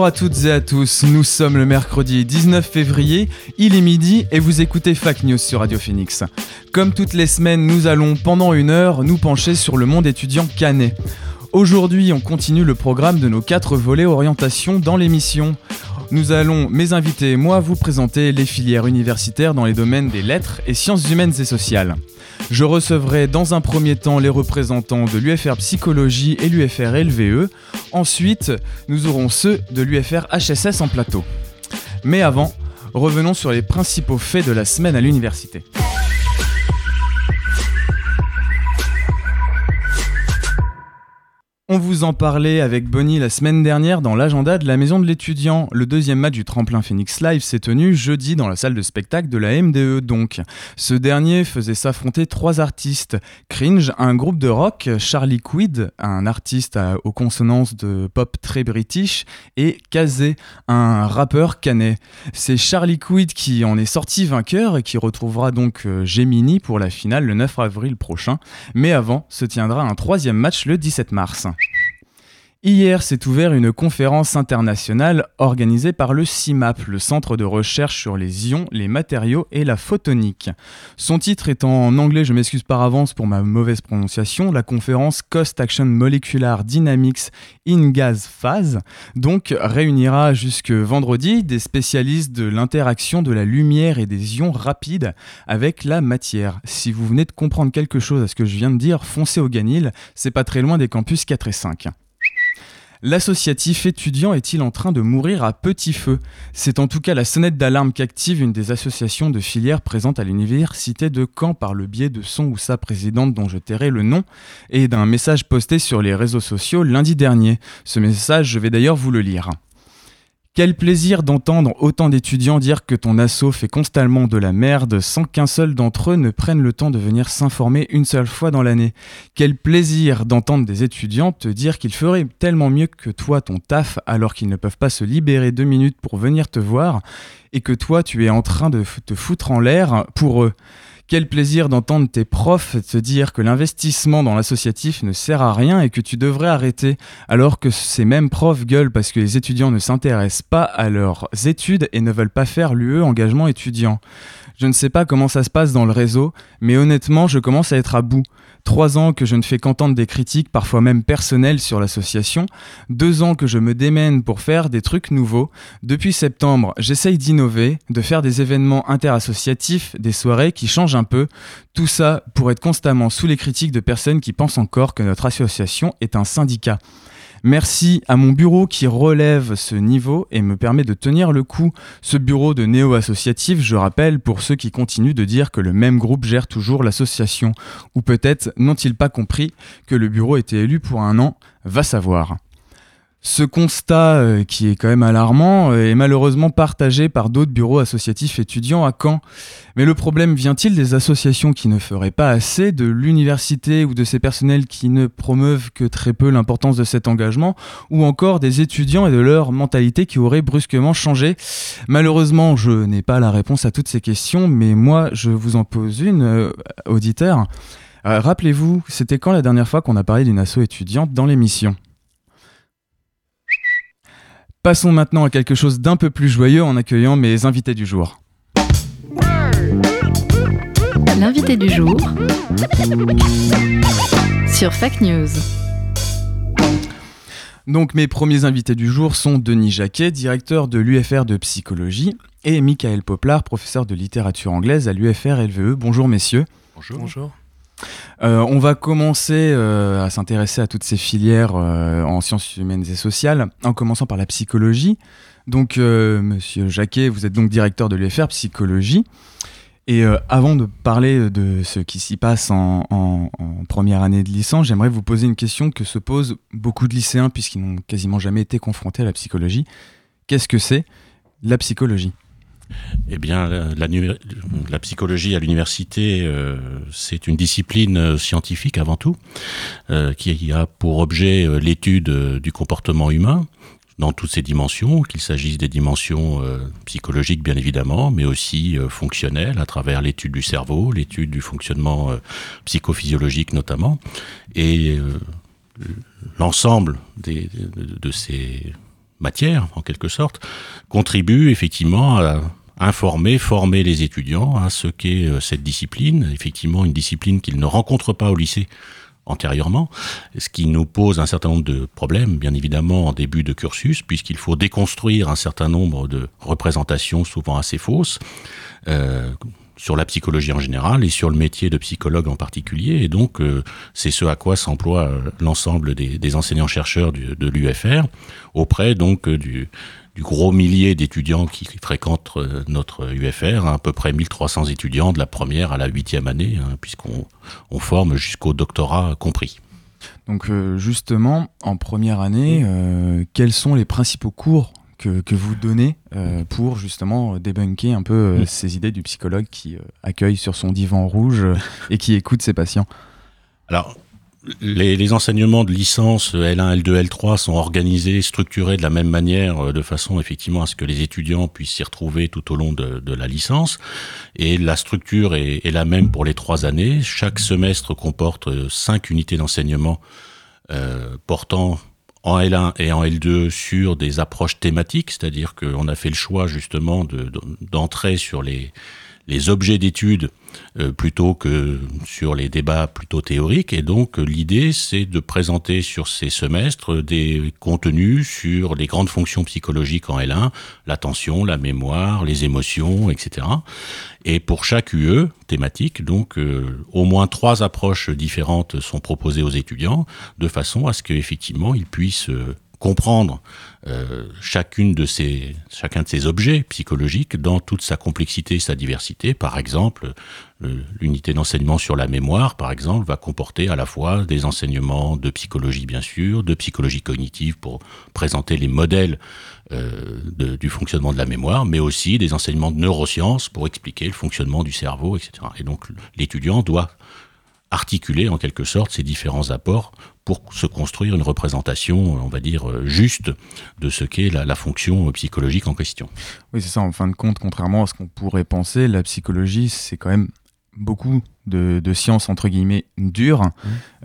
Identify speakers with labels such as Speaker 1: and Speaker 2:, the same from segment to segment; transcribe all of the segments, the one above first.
Speaker 1: Bonjour à toutes et à tous, nous sommes le mercredi 19 février, il est midi et vous écoutez Fac News sur Radio Phoenix. Comme toutes les semaines, nous allons pendant une heure nous pencher sur le monde étudiant canet. Aujourd'hui, on continue le programme de nos quatre volets orientation dans l'émission. Nous allons, mes invités et moi, vous présenter les filières universitaires dans les domaines des lettres et sciences humaines et sociales. Je recevrai dans un premier temps les représentants de l'UFR Psychologie et l'UFR LVE. Ensuite, nous aurons ceux de l'UFR HSS en plateau. Mais avant, revenons sur les principaux faits de la semaine à l'université. On vous en parlait avec Bonnie la semaine dernière dans l'agenda de la maison de l'étudiant. Le deuxième match du tremplin Phoenix Live s'est tenu jeudi dans la salle de spectacle de la MDE donc. Ce dernier faisait s'affronter trois artistes. Cringe, un groupe de rock, Charlie Quid, un artiste aux consonances de pop très british, et Kazé, un rappeur canet. C'est Charlie Quid qui en est sorti vainqueur et qui retrouvera donc euh, Gemini pour la finale le 9 avril prochain. Mais avant, se tiendra un troisième match le 17 mars. Hier s'est ouvert une conférence internationale organisée par le CIMAP, le Centre de recherche sur les ions, les matériaux et la photonique. Son titre étant en anglais, je m'excuse par avance pour ma mauvaise prononciation, la conférence Cost Action Molecular Dynamics in Gas Phase, donc réunira jusque vendredi des spécialistes de l'interaction de la lumière et des ions rapides avec la matière. Si vous venez de comprendre quelque chose à ce que je viens de dire, foncez au Ganil, c'est pas très loin des campus 4 et 5. L'associatif étudiant est-il en train de mourir à petit feu? C'est en tout cas la sonnette d'alarme qu'active une des associations de filières présentes à l'université de Caen par le biais de son ou sa présidente dont je tairai le nom et d'un message posté sur les réseaux sociaux lundi dernier. Ce message, je vais d'ailleurs vous le lire. Quel plaisir d'entendre autant d'étudiants dire que ton asso fait constamment de la merde sans qu'un seul d'entre eux ne prenne le temps de venir s'informer une seule fois dans l'année. Quel plaisir d'entendre des étudiants te dire qu'ils feraient tellement mieux que toi ton taf alors qu'ils ne peuvent pas se libérer deux minutes pour venir te voir et que toi tu es en train de te foutre en l'air pour eux. Quel plaisir d'entendre tes profs te dire que l'investissement dans l'associatif ne sert à rien et que tu devrais arrêter, alors que ces mêmes profs gueulent parce que les étudiants ne s'intéressent pas à leurs études et ne veulent pas faire l'UE engagement étudiant. Je ne sais pas comment ça se passe dans le réseau, mais honnêtement, je commence à être à bout. Trois ans que je ne fais qu'entendre des critiques, parfois même personnelles, sur l'association. Deux ans que je me démène pour faire des trucs nouveaux. Depuis septembre, j'essaye d'innover, de faire des événements interassociatifs, des soirées qui changent un peu. Tout ça pour être constamment sous les critiques de personnes qui pensent encore que notre association est un syndicat. Merci à mon bureau qui relève ce niveau et me permet de tenir le coup. Ce bureau de néo-associatif, je rappelle, pour ceux qui continuent de dire que le même groupe gère toujours l'association. Ou peut-être n'ont-ils pas compris que le bureau était élu pour un an, va savoir. Ce constat, euh, qui est quand même alarmant, euh, est malheureusement partagé par d'autres bureaux associatifs étudiants à Caen. Mais le problème vient-il des associations qui ne feraient pas assez, de l'université ou de ces personnels qui ne promeuvent que très peu l'importance de cet engagement, ou encore des étudiants et de leur mentalité qui auraient brusquement changé? Malheureusement, je n'ai pas la réponse à toutes ces questions, mais moi, je vous en pose une, euh, auditeur. Rappelez-vous, c'était quand la dernière fois qu'on a parlé d'une asso étudiante dans l'émission? Passons maintenant à quelque chose d'un peu plus joyeux en accueillant mes invités du jour.
Speaker 2: L'invité du jour sur Fac News.
Speaker 1: Donc mes premiers invités du jour sont Denis Jacquet, directeur de l'UFR de psychologie, et Michael Poplar, professeur de littérature anglaise à l'UFR LVE. Bonjour messieurs.
Speaker 3: Bonjour.
Speaker 4: Bonjour.
Speaker 1: Euh, on va commencer euh, à s'intéresser à toutes ces filières euh, en sciences humaines et sociales, en commençant par la psychologie. Donc, monsieur Jacquet, vous êtes donc directeur de l'UFR Psychologie. Et avant de parler de ce qui s'y passe en première année de licence, j'aimerais vous poser une question que se posent beaucoup de lycéens puisqu'ils n'ont quasiment jamais été confrontés à la psychologie. Qu'est-ce que c'est la psychologie?
Speaker 3: Eh bien, la, psychologie à l'université, euh, c'est une discipline euh, scientifique avant tout, euh, qui a pour objet l'étude du comportement humain dans toutes ses dimensions, qu'il s'agisse des dimensions psychologiques bien évidemment, mais aussi fonctionnelles à travers l'étude du cerveau, l'étude du fonctionnement psychophysiologique notamment, et l'ensemble de ces matières, en quelque sorte, contribue effectivement à informer, former les étudiants à ce qu'est euh, cette discipline, effectivement une discipline qu'ils ne rencontrent pas au lycée antérieurement, ce qui nous pose un certain nombre de problèmes, bien évidemment, en début de cursus, puisqu'il faut déconstruire un certain nombre de représentations souvent assez fausses, euh, sur la psychologie en général et sur le métier de psychologue en particulier. Et donc, euh, c'est ce à quoi s'emploie l'ensemble des, des enseignants-chercheurs de l'UFR, auprès donc du, du gros millier d'étudiants qui fréquentent euh, notre UFR, à peu près 1300 étudiants de la première à la huitième année, hein, puisqu'on on forme jusqu'au doctorat compris.
Speaker 1: Donc euh, justement, en première année, euh, quels sont les principaux cours que, que vous donnez euh, pour justement débunker un peu
Speaker 3: Mm.
Speaker 1: ces idées du psychologue qui accueille sur son divan rouge et qui écoute ses patients?
Speaker 3: Alors, les, les enseignements de licence L1, L2, L3 sont organisés, structurés de la même manière, euh, de façon effectivement à ce que les étudiants puissent s'y retrouver tout au long de, de la licence. Et la structure est, est la même pour les trois années. Chaque semestre comporte euh, cinq unités d'enseignement euh, portant en L1 et en L2 sur des approches thématiques, c'est-à-dire qu'on a fait le choix justement de- de- d'entrer sur les, les objets d'études euh, plutôt que sur les débats plutôt théoriques. Et donc euh, l'idée, c'est de présenter sur ces semestres des contenus sur les grandes fonctions psychologiques en L1, l'attention, la mémoire, les émotions, etc. Et pour chaque UE thématique, donc euh, au moins trois approches différentes sont proposées aux étudiants, de façon à ce qu'effectivement ils puissent euh, comprendre euh, ces, chacun de ces objets psychologiques dans toute sa complexité et sa diversité. Par exemple, le- l'unité d'enseignement sur la mémoire, par exemple, va comporter à la fois des enseignements de psychologie, bien sûr, de psychologie cognitive pour présenter les modèles euh, du fonctionnement de la mémoire, mais aussi des enseignements de neurosciences pour expliquer le fonctionnement du cerveau, etc. Et donc l'étudiant doit articuler en quelque sorte ces différents apports pour se construire une représentation, on va dire, euh, juste de ce qu'est la, la fonction psychologique en question.
Speaker 1: Oui, c'est ça, en fin de compte, contrairement à ce qu'on pourrait penser, la psychologie, c'est quand même beaucoup de, de sciences, entre guillemets, dures,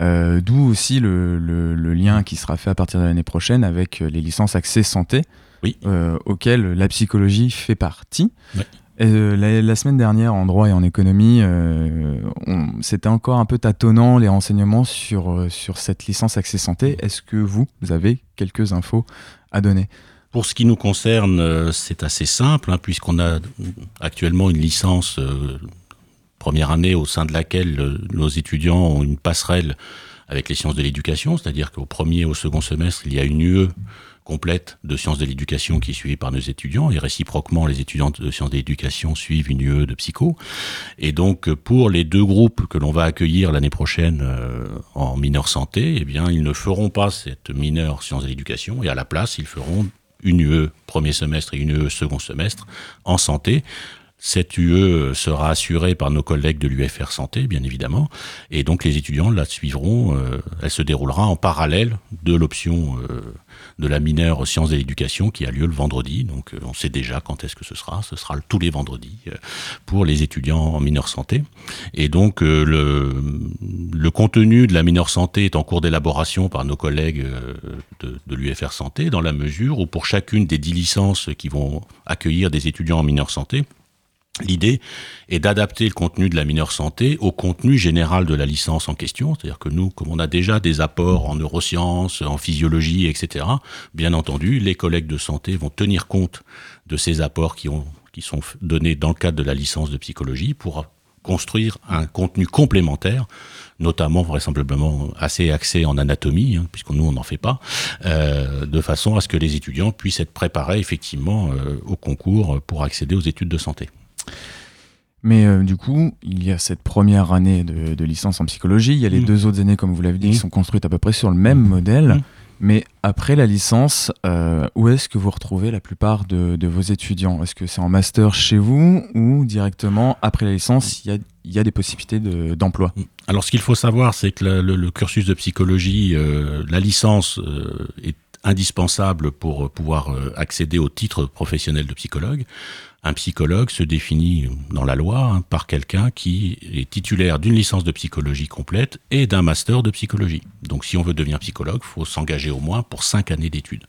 Speaker 1: Euh, d'où aussi le, le- le lien qui sera fait à partir de l'année prochaine avec euh, les licences accès santé,
Speaker 3: Oui.
Speaker 1: euh, auxquelles la psychologie fait partie.
Speaker 3: Ouais.
Speaker 1: Euh, la, semaine dernière, en droit et en économie, euh, c'était encore un peu tâtonnant les renseignements sur, euh, sur cette licence accès santé. Est-ce que vous, avez quelques infos à donner?
Speaker 3: Pour ce qui nous concerne, c'est assez simple, hein, puisqu'on a actuellement une licence première année au sein de laquelle nos étudiants ont une passerelle avec les sciences de l'éducation, c'est-à-dire qu'au premier et au second semestre, il y a une UE complète de sciences de l'éducation qui est suivie par nos étudiants, et réciproquement, les étudiants de sciences de l'éducation suivent une UE de psycho. Et donc, pour les deux groupes que l'on va accueillir l'année prochaine euh, en mineur santé, eh bien, ils ne feront pas cette mineure sciences de l'éducation, et à la place, ils feront une UE premier semestre et une UE second semestre en santé. Cette UE sera assurée par nos collègues de l'UFR Santé, bien évidemment, et donc les étudiants la suivront. euh, elle se déroulera en parallèle de l'option euh, de la mineure sciences de l'éducation qui a lieu le vendredi. Donc euh, on sait déjà quand est-ce que ce sera. Ce sera tous les vendredis euh, pour les étudiants en mineure santé. Et donc euh, le, contenu de la mineure santé est en cours d'élaboration par nos collègues de l'UFR Santé, dans la mesure où pour chacune des dix licences qui vont accueillir des étudiants en mineure santé, L'idée est d'adapter le contenu de la mineure santé au contenu général de la licence en question. C'est-à-dire que nous, comme on a déjà des apports en neurosciences, en physiologie, etc., bien entendu, les collègues de santé vont tenir compte de ces apports qui, ont, qui sont donnés dans le cadre de la licence de psychologie pour construire un contenu complémentaire, notamment vraisemblablement assez axé en anatomie, hein, puisque nous on n'en fait pas, euh, de façon à ce que les étudiants puissent être préparés effectivement euh, au concours pour accéder aux études de santé.
Speaker 1: Mais euh, du coup, il y a cette première année de, de licence en psychologie, il y a les
Speaker 3: Mm.
Speaker 1: deux autres années, comme vous l'avez dit, qui
Speaker 3: Mm.
Speaker 1: sont construites à peu près sur le même modèle.
Speaker 3: Mm.
Speaker 1: Mais après la licence, euh, où est-ce que vous retrouvez la plupart de, de vos étudiants? Est-ce que c'est en master chez vous ou directement après la licence, il y a, il y a des possibilités de- d'emploi?
Speaker 3: Alors, ce qu'il faut savoir, c'est que le, le- le cursus de psychologie, euh, la licence euh, est indispensable pour pouvoir accéder au titre professionnel de psychologue. Un psychologue se définit dans la loi hein, par quelqu'un qui est titulaire d'une licence de psychologie complète et d'un master de psychologie. Donc, si on veut devenir psychologue, il faut s'engager au moins pour cinq années d'études.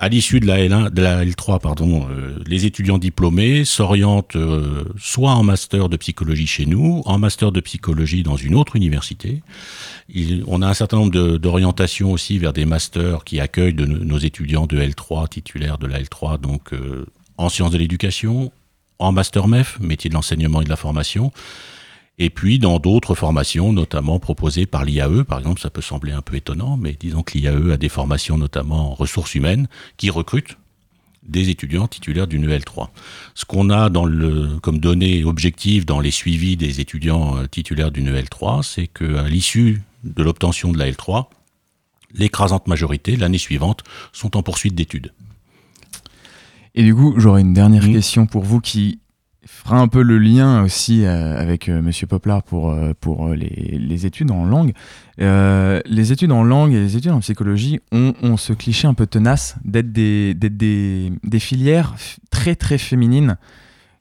Speaker 3: À l'issue de la L1, de la L3, pardon, euh, les étudiants diplômés s'orientent euh, soit en master de psychologie chez nous, en master de psychologie dans une autre université. On a un certain nombre d'orientations aussi vers des masters qui accueillent nos étudiants de L3, titulaires de la L3, donc euh, en sciences de l'éducation, en master MEF, métier de l'enseignement et de la formation, et puis dans d'autres formations, notamment proposées par l'IAE, par exemple, ça peut sembler un peu étonnant, mais disons que l'IAE a des formations notamment en ressources humaines qui recrutent des étudiants titulaires d'une EL3. Ce qu'on a comme données objectives dans les suivis des étudiants euh, titulaires d'une EL3, c'est qu'à l'issue de l'obtention de la L3, l'écrasante majorité, l'année suivante, sont en poursuite d'études.
Speaker 1: Et du coup, j'aurais une dernière
Speaker 3: Mhm.
Speaker 1: question pour vous qui fera un peu le lien aussi euh, avec euh, Monsieur Poplar pour, euh, pour les, les études en langue. Euh, les études en langue et les études en psychologie ont, ont ce cliché un peu tenace d'être des, d'être des, des filières très très féminines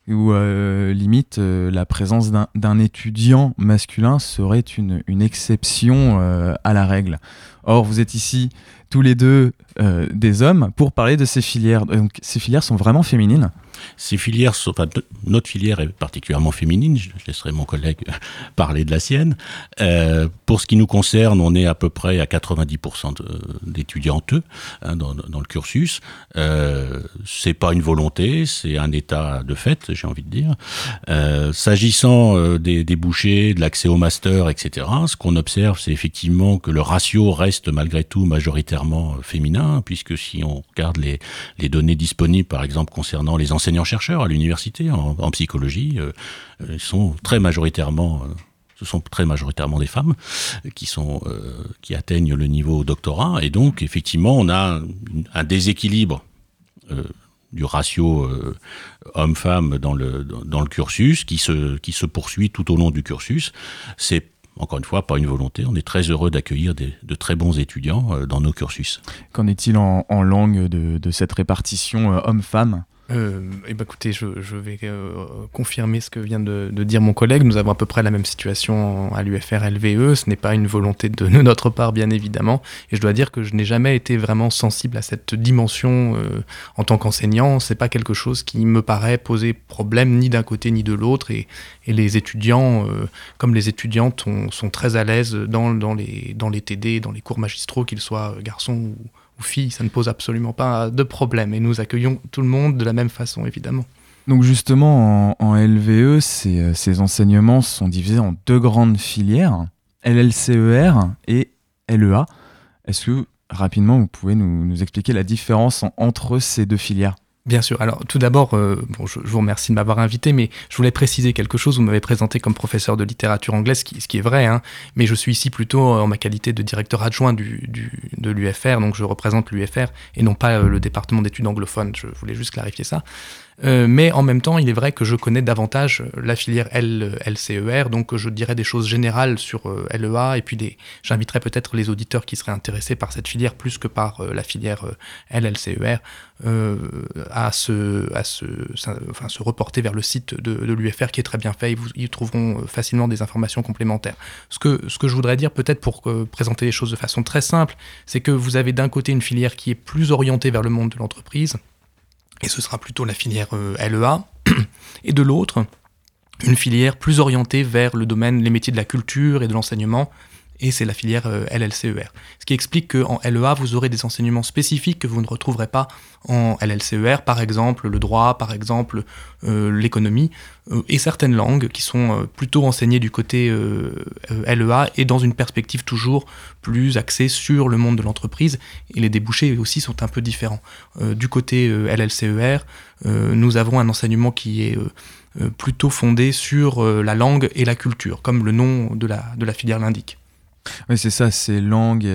Speaker 1: où euh, limite euh, la présence d'un, étudiant masculin serait une, une exception euh, à la règle. Or, vous êtes ici tous les deux des hommes pour parler de ces filières. Donc, ces filières sont vraiment féminines.
Speaker 3: Ces filières, sont- notre filière est particulièrement féminine. Je laisserai mon collègue parler de la sienne. Euh, pour ce qui nous concerne, on est à peu près à 90% de- d'étudiantes hein, dans, le cursus. Euh, c'est pas une volonté, c'est un état de fait, j'ai envie de dire. Euh, S'agissant euh, des, des bouchées, de l'accès au master, etc., ce qu'on observe, c'est effectivement que le ratio reste malgré tout majoritairement féminin, puisque si on regarde les, données disponibles, par exemple, concernant les enseignants-chercheurs à l'université en, psychologie, euh, euh, sont très majoritairement, euh, ce sont très majoritairement des femmes qui sont, qui atteignent le niveau doctorat, et donc effectivement, on a un, déséquilibre. du ratio homme-femme dans le, dans, le cursus qui se, qui se poursuit tout au long du cursus. C'est encore une fois pas une volonté. On est très heureux d'accueillir de très bons étudiants dans nos cursus.
Speaker 1: Qu'en est-il en, langue de, cette répartition homme-femme?
Speaker 5: Euh, eh ben, écoutez, je, je vais euh, confirmer ce que vient de, de dire mon collègue. Nous avons à peu près la même situation à l'UFR LVE. Ce n'est pas une volonté de, notre part, bien évidemment. Et je dois dire que je n'ai jamais été vraiment sensible à cette dimension euh, en tant qu'enseignant. C'est pas quelque chose qui me paraît poser problème ni d'un côté ni de l'autre. Et, et les étudiants, euh, comme les étudiantes, ont- sont très à l'aise dans, dans, les, dans les TD, dans les cours magistraux, qu'ils soient garçons ou, ou filles. Ça ne pose absolument pas de problème. Et nous accueillons tout le monde de la même façon, évidemment.
Speaker 1: Donc justement, en, LVE, ces, euh, ces enseignements sont divisés en deux grandes filières, LLCER et LEA. Est-ce que rapidement, vous pouvez nous, expliquer la différence en- entre ces deux filières?
Speaker 5: Bien sûr. Alors, tout d'abord, euh, bon, je, vous remercie de m'avoir invité, mais je voulais préciser quelque chose. Vous m'avez présenté comme professeur de littérature anglaise, ce qui, est vrai, hein, mais je suis ici plutôt en ma qualité de directeur adjoint du, du- de l'UFR, donc je représente l'UFR et non pas euh, le département d'études anglophones. Je voulais juste clarifier ça. Euh, mais en même temps, il est vrai que je connais davantage euh, la filière L, LCER, donc je dirais des choses générales sur euh, LEA, et puis j'inviterai peut-être les auditeurs qui seraient intéressés par cette filière plus que par euh, la filière euh, LLCER euh, à, se, à se, reporter vers le site de, l'UFR qui est très bien fait. Ils, vous, trouveront euh, facilement des informations complémentaires. Ce que, je voudrais dire, peut-être pour euh, présenter les choses de façon très simple, c'est que vous avez d'un côté une filière qui est plus orientée vers le monde de l'entreprise, et ce sera plutôt la filière euh, LEA, et de l'autre, une filière plus orientée vers le domaine, les métiers de la culture et de l'enseignement, et c'est la filière euh, LLCER. Ce qui explique qu'en LEA, vous aurez des enseignements spécifiques que vous ne retrouverez pas en LLCER, par exemple le droit, par exemple euh, l'économie, euh, et certaines langues qui sont plutôt enseignées du côté LEA et dans une perspective toujours plus axée sur le monde de l'entreprise, et les débouchés aussi sont un peu différents. Du côté LLCER, nous avons un enseignement qui est plutôt fondée sur la langue et la culture, comme le nom de la filière l'indique.
Speaker 1: Oui, c'est ça, c'est langue,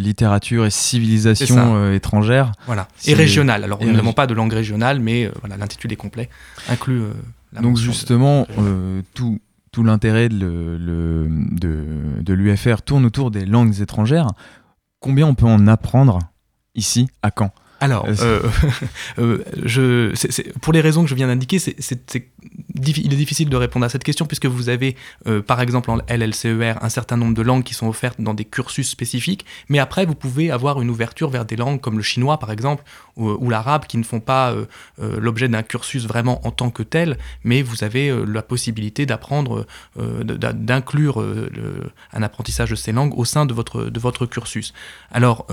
Speaker 1: littérature et civilisation étrangère.
Speaker 5: Voilà, et régionale. Alors, nous n'avons pas de langue régionale, mais voilà, l'intitulé complet inclut la
Speaker 1: Donc, justement, tout, tout l'intérêt de, de, de l'UFR tourne autour des langues étrangères. Combien on peut en apprendre ici, à Caen?
Speaker 5: Alors, euh, euh, je, pour les raisons que je viens d'indiquer, c'est, il est difficile de répondre à cette question puisque vous avez, euh, par exemple, en LLCER, un certain nombre de langues qui sont offertes dans des cursus spécifiques, mais après, vous pouvez avoir une ouverture vers des langues comme le chinois, par exemple, ou, l'arabe, qui ne font pas l'objet d'un cursus vraiment en tant que tel, mais vous avez la possibilité d'apprendre, d'inclure un apprentissage de ces langues au sein de votre, de votre cursus. Alors,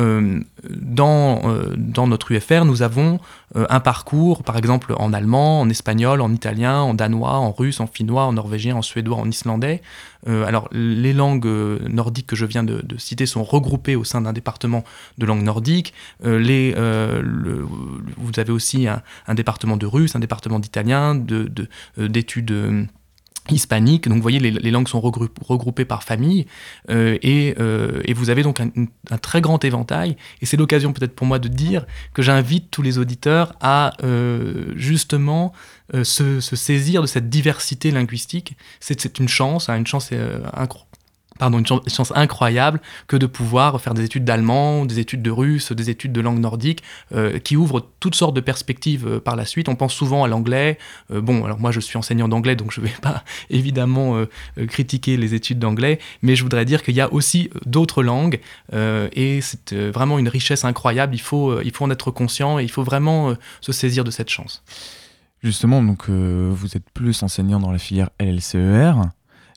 Speaker 5: dans, dans notre UFR, nous avons euh, un parcours, par exemple en allemand, en espagnol, en italien, en danois, en russe, en finnois, en norvégien, en suédois, en islandais. Euh, alors, les langues euh, nordiques que je viens de, citer sont regroupées au sein d'un département de langue nordique. les, vous avez aussi un, département de russe, un département d'italien, d'études. De, hispanique. Donc vous voyez, les, langues sont regroupées par famille euh, euh, et, vous avez donc un, très grand éventail. Et c'est l'occasion peut-être pour moi de dire que j'invite tous les auditeurs à euh, justement se, saisir de cette diversité linguistique. C'est une chance, hein, une chance incroyable pardon, une chance incroyable que de pouvoir faire des études d'allemand, des études de russe, des études de langue nordique, euh, qui ouvrent toutes sortes de perspectives euh, par la suite. On pense souvent à l'anglais. Euh, bon, alors moi je suis enseignant d'anglais, donc je ne vais pas évidemment critiquer les études d'anglais, mais je voudrais dire qu'il y a aussi d'autres langues, et c'est vraiment une richesse incroyable. Il faut, il faut en être conscient et il faut vraiment se saisir de cette chance.
Speaker 1: Justement, donc vous êtes plus enseignant dans la filière LLCER.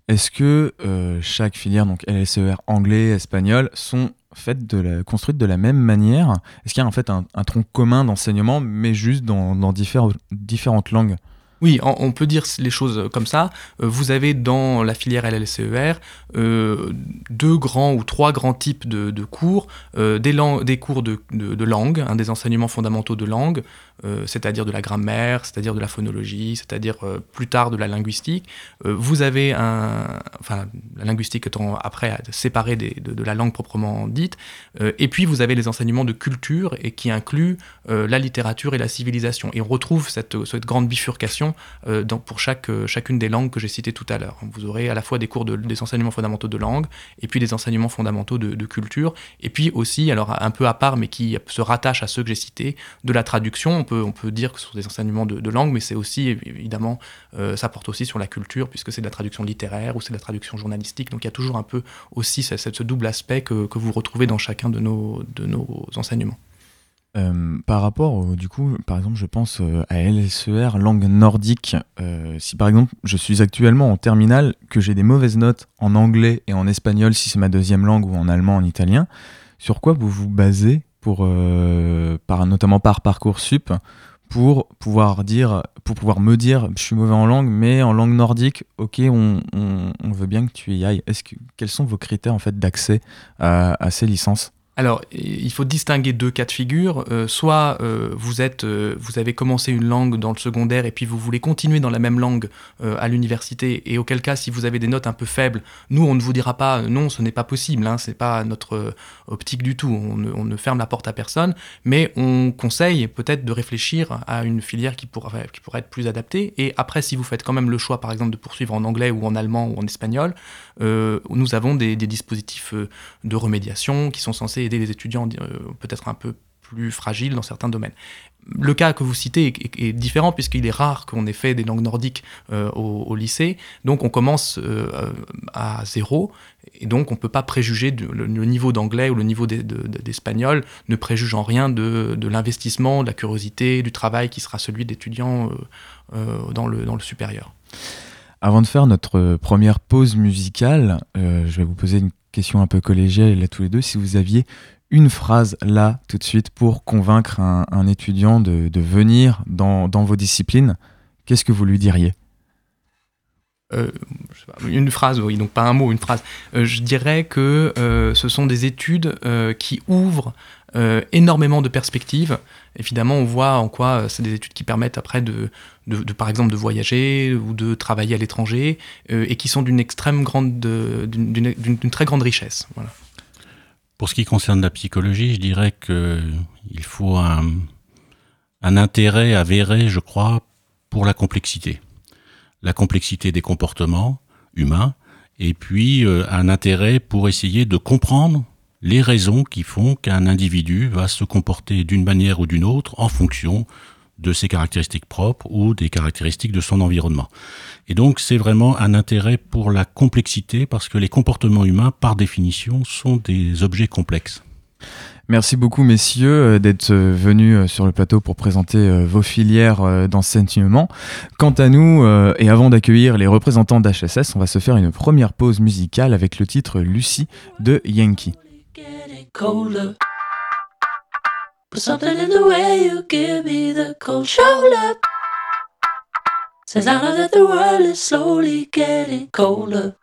Speaker 1: Est-ce que euh, chaque filière, donc LSER anglais, espagnol, sont faites de la, construites de la même manière? Est-ce qu'il y a en fait un, tronc commun d'enseignement, mais juste dans, dans différentes langues?
Speaker 5: Oui, on, peut dire les choses comme ça. Euh, vous avez dans la filière LLCER euh, deux grands ou trois grands types de, cours. des, cours de, langue, des enseignements fondamentaux de langue, c'est-à-dire de la grammaire, c'est-à-dire de la phonologie, c'est-à-dire euh, plus tard de la linguistique. Euh, vous avez un, enfin la linguistique étant après séparée de, la langue proprement dite, et puis vous avez les enseignements de culture et qui incluent la littérature et la civilisation. Et on retrouve cette, grande bifurcation pour chaque, chacune des langues que j'ai citées tout à l'heure. Vous aurez à la fois des cours de, des enseignements fondamentaux de langue, et puis des enseignements fondamentaux de, de culture, et puis aussi, alors un peu à part, mais qui se rattachent à ceux que j'ai cités, de la traduction dire que ce sont des enseignements de, langue, mais c'est aussi, évidemment, euh, ça porte aussi sur la culture, puisque c'est de la traduction littéraire ou c'est de la traduction journalistique. Donc il y a toujours un peu aussi ce, ce double aspect que, vous retrouvez dans chacun de nos, de nos enseignements.
Speaker 1: Euh, par rapport, du coup, par exemple, je pense euh, à LSER, langue nordique. si par exemple, je suis actuellement en terminale, que j'ai des mauvaises notes en anglais et en espagnol, si c'est ma deuxième langue, ou en allemand, en italien, sur quoi vous vous basez euh, notamment par Parcoursup, pour pouvoir me dire, je suis mauvais en langue, mais en langue nordique, ok, on, veut bien que tu y ailles. Est-ce que, quels sont vos critères en fait d'accès à ces licences?
Speaker 5: Alors, il faut distinguer deux cas de figure. Euh, soit euh, euh, vous avez commencé une langue dans le secondaire et puis vous voulez continuer dans la même langue à l'université, et auquel cas, si vous avez des notes un peu faibles, nous, on ne vous dira pas non, ce n'est pas possible, hein, ce n'est pas notre optique du tout, on ne, ferme la porte à personne, mais on conseille peut-être de réfléchir à une filière qui pourrait être plus adaptée. Et après, si vous faites quand même le choix, par exemple, de poursuivre en anglais ou en allemand ou en espagnol, nous avons des dispositifs de remédiation qui sont censés aider les étudiants euh, peut-être un peu plus fragiles dans certains domaines. Le cas que vous citez est, différent puisqu'il est rare qu'on ait fait des langues nordiques euh, au, lycée, donc on commence euh, à zéro et donc on ne peut pas préjuger le, niveau d'anglais ou le niveau d'espagnol ne préjuge en rien de, l'investissement, de la curiosité, du travail qui sera celui d'étudiants dans, le, dans le supérieur.
Speaker 1: Avant de faire notre première pause musicale, je vais vous poser une question un peu collégiale là tous les deux, si vous aviez une phrase là tout de suite pour convaincre un, étudiant de, venir dans, vos disciplines, qu'est-ce que vous lui diriez?
Speaker 5: Euh, une phrase, oui, donc pas un mot, une phrase. Euh, je dirais que euh, ce sont des études qui ouvrent euh, énormément de perspectives. Évidemment, on voit en quoi c'est des études qui permettent après de, par exemple, de voyager ou de travailler à l'étranger et qui sont d'une extrême grande, d'une très grande richesse. Voilà.
Speaker 3: Pour ce qui concerne la psychologie, je dirais qu'il faut un, intérêt avéré, je crois, pour la complexité. La complexité des comportements humains, et puis euh, un intérêt pour essayer de comprendre les raisons qui font qu'un individu va se comporter d'une manière ou d'une autre en fonction de ses caractéristiques propres ou des caractéristiques de son environnement. Et donc c'est vraiment un intérêt pour la complexité parce que les comportements humains, par définition, sont des objets complexes.
Speaker 6: Merci beaucoup, messieurs, euh, d'être euh, venus euh, sur le plateau pour présenter vos filières d'enseignement. Quant à nous, et avant d'accueillir les représentants d'HSS, on va se faire une première pause musicale avec le titre Lucie de Yankee. colder. But something in the way you give me the cold shoulder says I know that the world is slowly getting colder.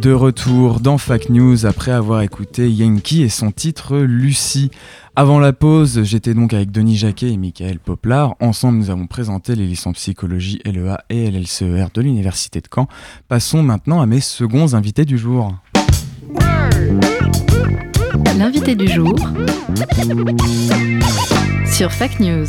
Speaker 6: De retour dans Fact News après avoir écouté Yankee et son titre Lucie. Avant la pause, j'étais donc avec Denis Jacquet et Michael Poplar. Ensemble, nous avons présenté les licences psychologie LEA et LLCER de l'Université de Caen. Passons maintenant à mes seconds invités du jour.
Speaker 2: L'invité du jour sur Fact News.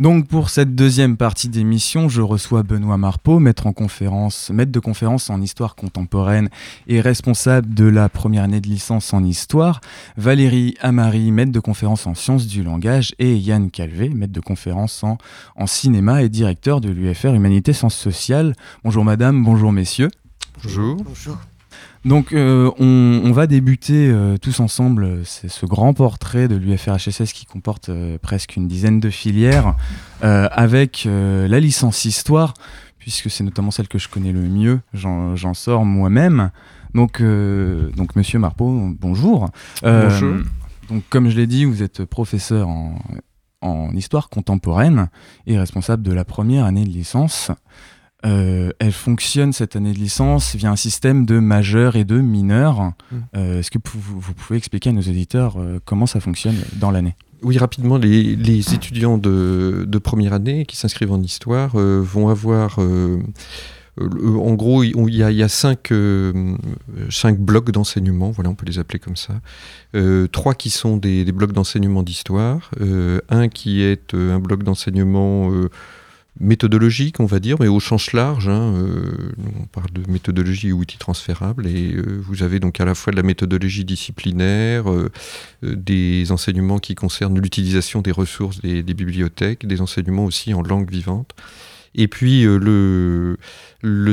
Speaker 1: Donc pour cette deuxième partie d'émission, je reçois Benoît Marpeau, maître, en conférence, maître de conférence en histoire contemporaine et responsable de la première année de licence en histoire, Valérie Amari, maître de conférence en sciences du langage, et Yann Calvé, maître de conférence en, en cinéma et directeur de l'UFR Humanité Sciences Sociales. Bonjour madame, bonjour messieurs.
Speaker 7: Bonjour.
Speaker 8: Bonjour.
Speaker 1: Donc euh, on, on va débuter euh, tous ensemble euh, c'est ce grand portrait de l'UFRHSS qui comporte euh, presque une dizaine de filières avec la licence histoire puisque c'est notamment celle que je connais le mieux, j'en j'en sors moi-même. Donc, donc Monsieur Marpeau, bonjour.
Speaker 7: Bonjour.
Speaker 1: Donc comme je l'ai dit, vous êtes professeur en, en histoire contemporaine et responsable de la première année de licence. Euh, elle fonctionne cette année de licence via un système de majeurs et de mineurs.
Speaker 7: Mm.
Speaker 1: Euh, Est-ce que vous, vous pouvez expliquer à nos auditeurs euh, comment ça fonctionne dans l'année?
Speaker 7: Oui, rapidement, les, les étudiants de, de première année qui s'inscrivent en histoire vont avoir, en gros, il y a, il y a cinq, euh, cinq blocs d'enseignement, voilà, on peut les appeler comme ça. Euh, trois qui sont des, des blocs d'enseignement d'histoire, euh, un qui est un bloc d'enseignement méthodologique, on va dire, mais au sens large. hein, euh, on parle de méthodologie et outils transférables, et euh, vous avez donc à la fois de la méthodologie disciplinaire, euh, des enseignements qui concernent l'utilisation des ressources des, bibliothèques, des enseignements aussi en langue vivante. Et puis le,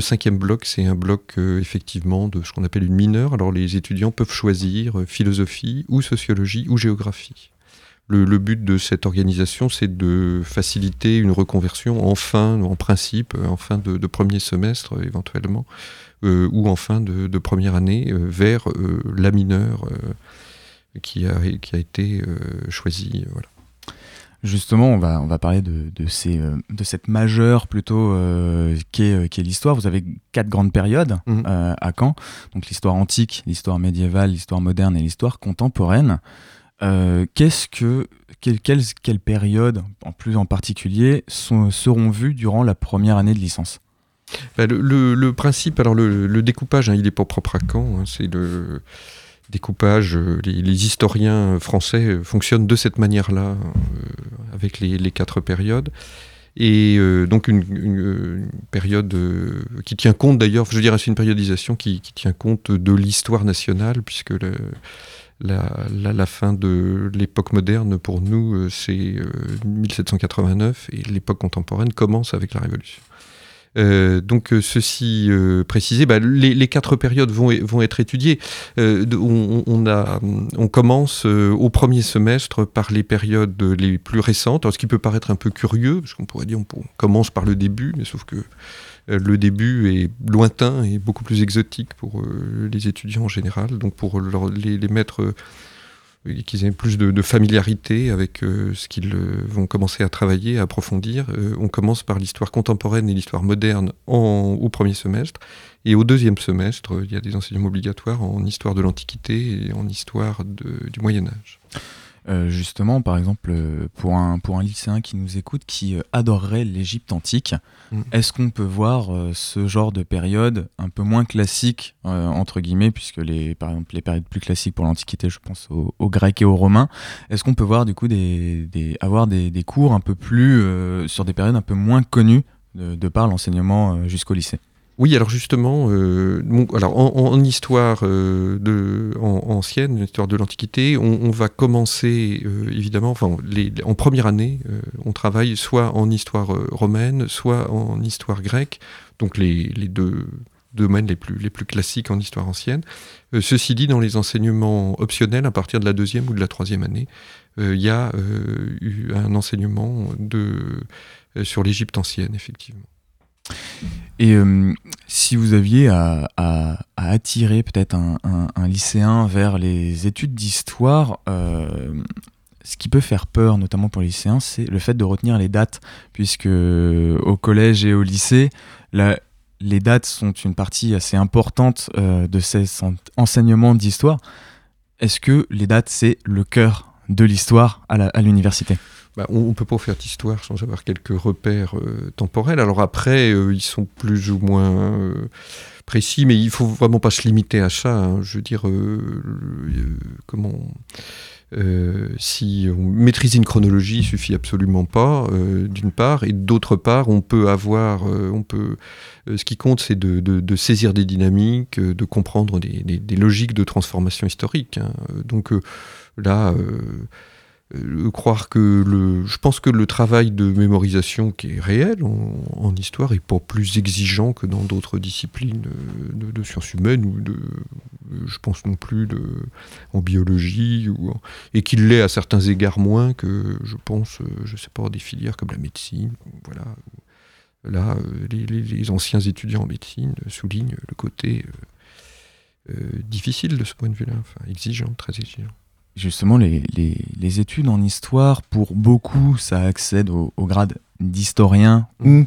Speaker 7: cinquième bloc, c'est un bloc effectivement de ce qu'on appelle une mineure. Alors les étudiants peuvent choisir philosophie ou sociologie ou géographie. Le, le but de cette organisation, c'est de faciliter une reconversion en fin, en principe, euh, en fin de, de premier semestre éventuellement, euh, ou en fin de, de première année, euh, vers euh, la mineure qui, a, qui a été choisie. Voilà.
Speaker 1: Justement, on va, on va parler de, de, ces, de cette majeure plutôt euh, euh, qu'est l'histoire. Vous avez quatre grandes périodes euh, à Caen. Donc l'histoire antique, l'histoire médiévale, l'histoire moderne et l'histoire contemporaine. Euh, Qu'est-ce que quelles quelles quelles périodes, en plus en particulier, seront vues durant la première année de licence?
Speaker 7: Bah, le, principe, alors le, découpage, hein, il n'est pas propre à Caen, hein, c'est le découpage, euh, les, historiens français fonctionnent de cette manière-là, euh, avec les, quatre périodes. Et donc une, période qui tient compte d'ailleurs, je dirais c'est une périodisation qui, qui tient compte de l'histoire nationale, puisque le- la, fin de l'époque moderne pour nous, euh, c'est euh, 1789, et l'époque contemporaine commence avec la Révolution. Euh, donc euh, ceci euh, précisé, bah, les, quatre périodes vont, être étudiées. Euh, on, commence euh, au premier semestre par les périodes les plus récentes, alors, ce qui peut paraître un peu curieux, parce qu'on pourrait dire on, on commence par le début, mais sauf que euh, le début est lointain et beaucoup plus exotique pour euh, les étudiants en général, donc pour les, les mettre euh, qu'ils aient plus de, familiarité avec euh, ce qu'ils euh, vont commencer à travailler, à approfondir. Euh, on commence par l'histoire contemporaine et l'histoire moderne en- au premier semestre. Et au deuxième semestre, euh, il y a des enseignements obligatoires en histoire de l'Antiquité et en histoire du Moyen Âge.
Speaker 1: Euh, justement, par exemple, euh, pour un, pour un lycéen qui nous écoute, qui euh, adorerait l'Égypte antique,
Speaker 7: Mm.
Speaker 1: est-ce qu'on peut voir euh, ce genre de période un peu moins classique, euh, entre guillemets, puisque les, par exemple les périodes plus classiques pour l'Antiquité, je pense aux, aux Grecs et aux Romains, est-ce qu'on peut voir du coup des, des- avoir des, des cours un peu plus sur des périodes un peu moins connues de, de par l'enseignement jusqu'au lycée?
Speaker 7: Oui, alors justement, euh, alors en, histoire euh, de, en- ancienne, l'histoire de l'Antiquité, on, va commencer euh, évidemment, en première année, euh, on travaille soit en histoire romaine, soit en histoire grecque, donc les, deux domaines les plus, classiques en histoire ancienne. Ceci dit, dans les enseignements optionnels, à partir de la deuxième ou de la troisième année, il y a eu un enseignement sur l'Égypte ancienne, effectivement.
Speaker 1: Et euh, si vous aviez à, attirer peut-être un, lycéen vers les études d'histoire, euh, ce qui peut faire peur, notamment pour les lycéens, c'est le fait de retenir les dates, puisque au collège et au lycée, les dates sont une partie assez importante euh, de ces en- enseignements d'histoire. Est-ce que les dates, c'est le cœur de l'histoire à l'université?
Speaker 7: Bah, on ne peut pas faire d'histoire sans avoir quelques repères euh, temporels. Alors après, euh, ils sont plus ou moins euh, précis, mais il faut vraiment pas se limiter à ça. hein. Je veux dire, comment si on maîtrise une chronologie, il suffit absolument pas, d'une part, et d'autre part, on peut avoir, on peut, ce qui compte, c'est de, saisir des dynamiques, de comprendre des, logiques de transformation historique. hein. Donc là, croire que le, je pense que le travail de mémorisation qui est réel en, en histoire est pas plus exigeant que dans d'autres disciplines euh, de, sciences humaines ou de, euh, je pense non plus de, en biologie ou et qu'il l'est à certains égards moins que je pense, euh, je sais pas, des filières comme la médecine. Voilà. Là, euh, les, anciens étudiants en médecine euh, soulignent le côté euh, euh, difficile de ce point de vue-là, enfin exigeant, très exigeant.
Speaker 1: Justement, les, les- les études en histoire, pour beaucoup, ça accède au, au grade d'historien ou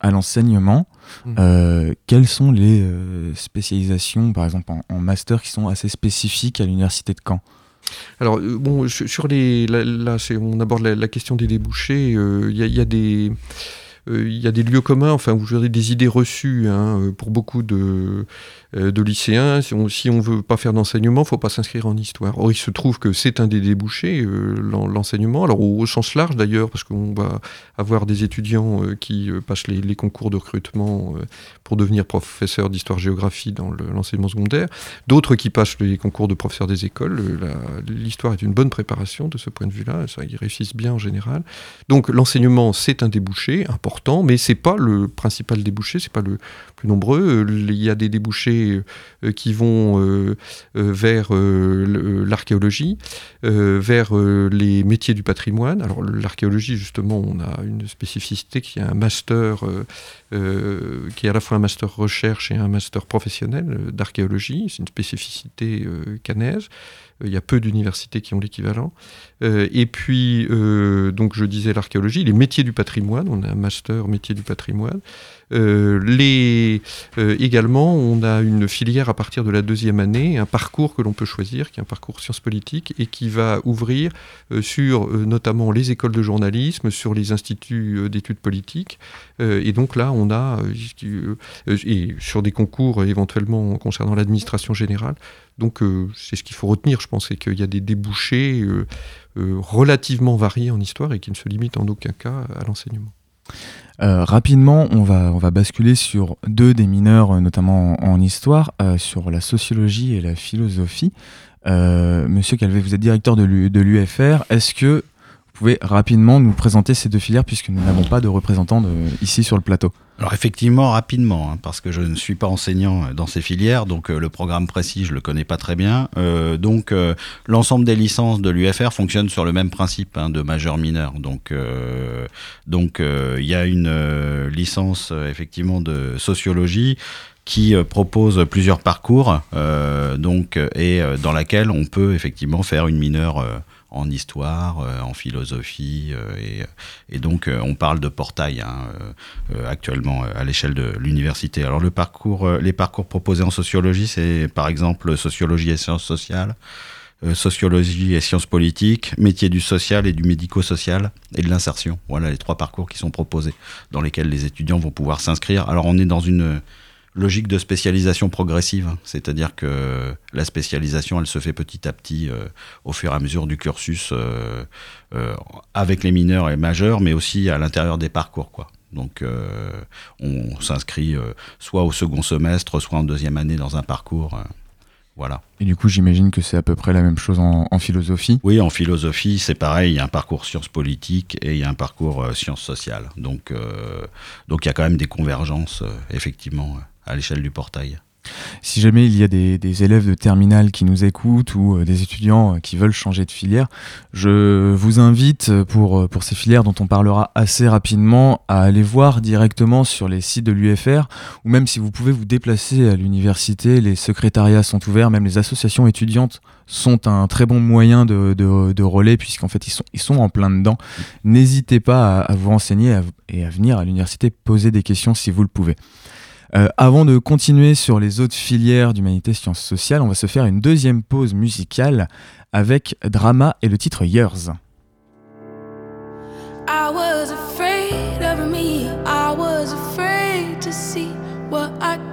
Speaker 1: à l'enseignement.
Speaker 7: Mm.
Speaker 1: Euh, quelles sont les euh, spécialisations, par exemple en, en master, qui sont assez spécifiques à l'université de Caen?
Speaker 7: Alors, euh, bon, sur les. Là, on aborde la, la question des débouchés. euh, Il y, a- il y a des. Il y a des lieux communs, enfin, vous avez des idées reçues hein, pour beaucoup de, de lycéens. Si on on veut pas faire d'enseignement, il faut pas s'inscrire en histoire. Or, il se trouve que c'est un des débouchés, euh, l'en- l'enseignement. Alors, au, sens large d'ailleurs, parce qu'on va avoir des étudiants euh, qui euh, passent les, concours de recrutement euh, pour devenir professeur d'histoire-géographie dans le- l'enseignement secondaire. D'autres qui passent les concours de professeur des écoles. Euh, L'histoire est une bonne préparation de ce point de vue-là. Ils réussissent bien en général. Donc l'enseignement, c'est un débouché important, mais c'est pas le principal débouché, c'est pas le plus nombreux. Euh, Il y a des débouchés euh, qui vont euh, euh, vers euh, l'archéologie, euh, vers euh, les métiers du patrimoine. Alors l'archéologie, justement, on a une spécificité qui est un master euh, euh, qui est à la fois un master recherche et un master professionnel euh, d'archéologie. C'est une spécificité euh, canaise. Euh, Il y a peu d'universités qui ont l'équivalent. Euh, et puis, euh, donc je disais l'archéologie, les métiers du patrimoine. On a un master métiers du patrimoine. Euh, les, également, on a une filière à partir de la deuxième année, un parcours que l'on peut choisir, qui est un parcours sciences politiques, et qui va ouvrir sur notamment les écoles de journalisme, sur les instituts d'études politiques. Et donc là, on a, et sur des concours éventuellement concernant l'administration générale. Donc c'est ce qu'il faut retenir, je pense, c'est qu'il y a des débouchés relativement variés en histoire et qui ne se limitent en aucun cas à l'enseignement.
Speaker 1: Euh, rapidement, on va, on va basculer sur deux des mineurs, euh, notamment en, histoire, euh, sur la sociologie et la philosophie. Euh, Monsieur Calvé, vous êtes directeur de l'U- de l'UFR. Est-ce que pouvez rapidement nous présenter ces deux filières, puisque nous n'avons pas de représentants ici sur le plateau
Speaker 9: Alors effectivement, rapidement, hein, parce que je ne suis pas enseignant euh, dans ces filières, donc euh, le programme précis, je le connais pas très bien. Euh, donc l'ensemble des licences de l'UFR fonctionne sur le même principe hein, de majeur-mineur. Donc il y a une licence effectivement de sociologie qui propose plusieurs parcours, donc et dans laquelle on peut effectivement faire une mineure en histoire, euh, en philosophie, euh, et, et donc euh, on parle de portail hein, actuellement à l'échelle de l'université. Alors le parcours, les parcours proposés en sociologie, c'est par exemple sociologie et sciences sociales, sociologie et sciences politiques, métier du social et du médico-social et de l'insertion. Voilà les trois parcours qui sont proposés dans lesquels les étudiants vont pouvoir s'inscrire. Alors on est dans une logique de spécialisation progressive, c'est-à-dire que la spécialisation, elle se fait petit à petit euh, au fur et à mesure du cursus euh, euh, avec les mineurs et majeurs, mais aussi à l'intérieur des parcours, quoi. Donc, on s'inscrit soit au second semestre, soit en deuxième année dans un parcours. voilà.
Speaker 1: Et du coup, j'imagine que c'est à peu près la même chose en, en philosophie?
Speaker 9: Oui, en philosophie, c'est pareil. Il y a un parcours sciences politiques et il y a un parcours sciences sociales. Donc, donc il y a quand même des convergences, effectivement, à l'échelle du portail.
Speaker 1: Si jamais il y a des, élèves de terminale qui nous écoutent ou euh, des étudiants euh, qui veulent changer de filière, je vous invite euh, pour, ces filières dont on parlera assez rapidement à aller voir directement sur les sites de l'UFR ou même si vous pouvez vous déplacer à l'université, les secrétariats sont ouverts, même les associations étudiantes sont un très bon moyen de, de, relais puisqu'en fait ils sont, en plein dedans. N'hésitez pas à, vous renseigner et à venir à l'université poser des questions si vous le pouvez. Euh, avant de continuer sur les autres filières d'humanité sciences sociales, on va se faire une deuxième pause musicale avec Drama et le titre Years.
Speaker 8: I was afraid of me. I was afraid to see what I'd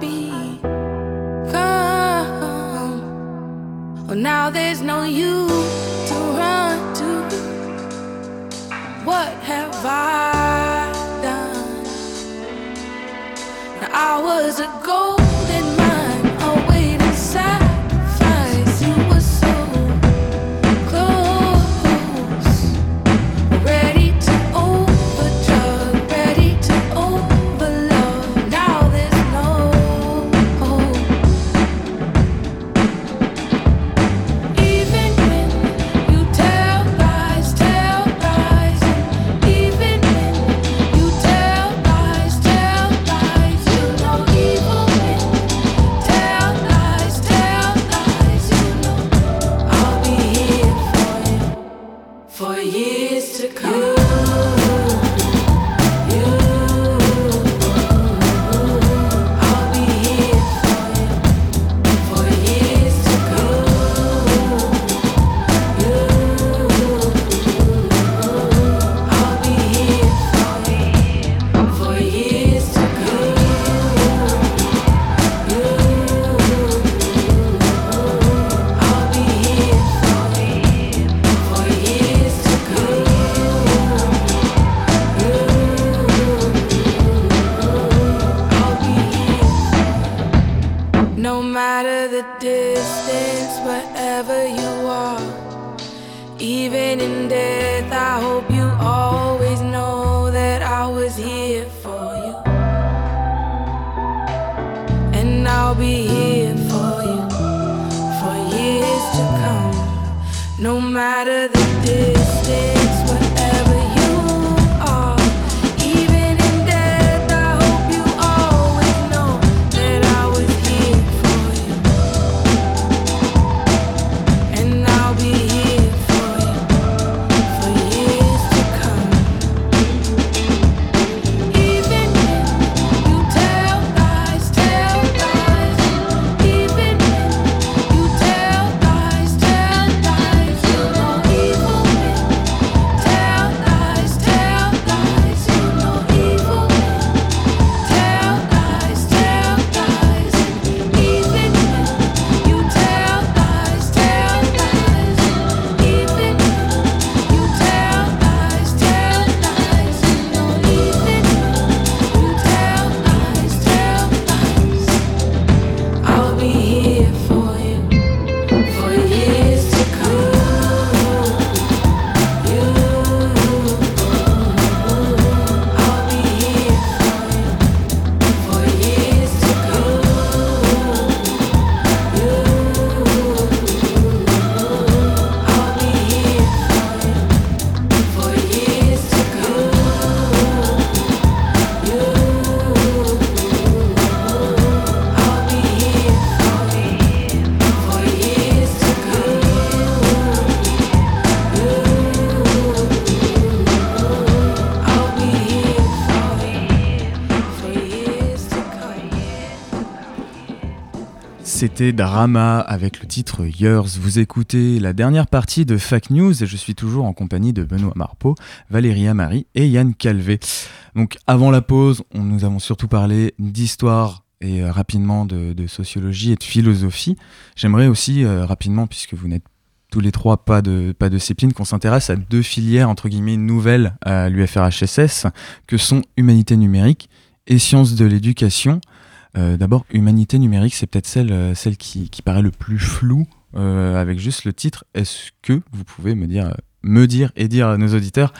Speaker 8: to. What have I Now I
Speaker 1: Drama avec le titre Yours. Vous écoutez la dernière partie de Fake News et je suis toujours en compagnie de Benoît Marpeau, Valéria Marie et Yann Calvé. Donc avant la pause, nous avons surtout parlé d'histoire et euh, rapidement de, sociologie et de philosophie. J'aimerais aussi euh, rapidement, puisque vous n'êtes tous les trois pas de, pas de discipline, qu'on s'intéresse à deux filières entre guillemets nouvelles à l'UFRHSS, que sont humanité numérique et sciences de l'éducation. Euh, D'abord, humanité numérique, c'est peut-être celle, euh, qui, paraît le plus floue euh, avec juste le titre. Est-ce que vous pouvez me dire, et dire à nos auditeurs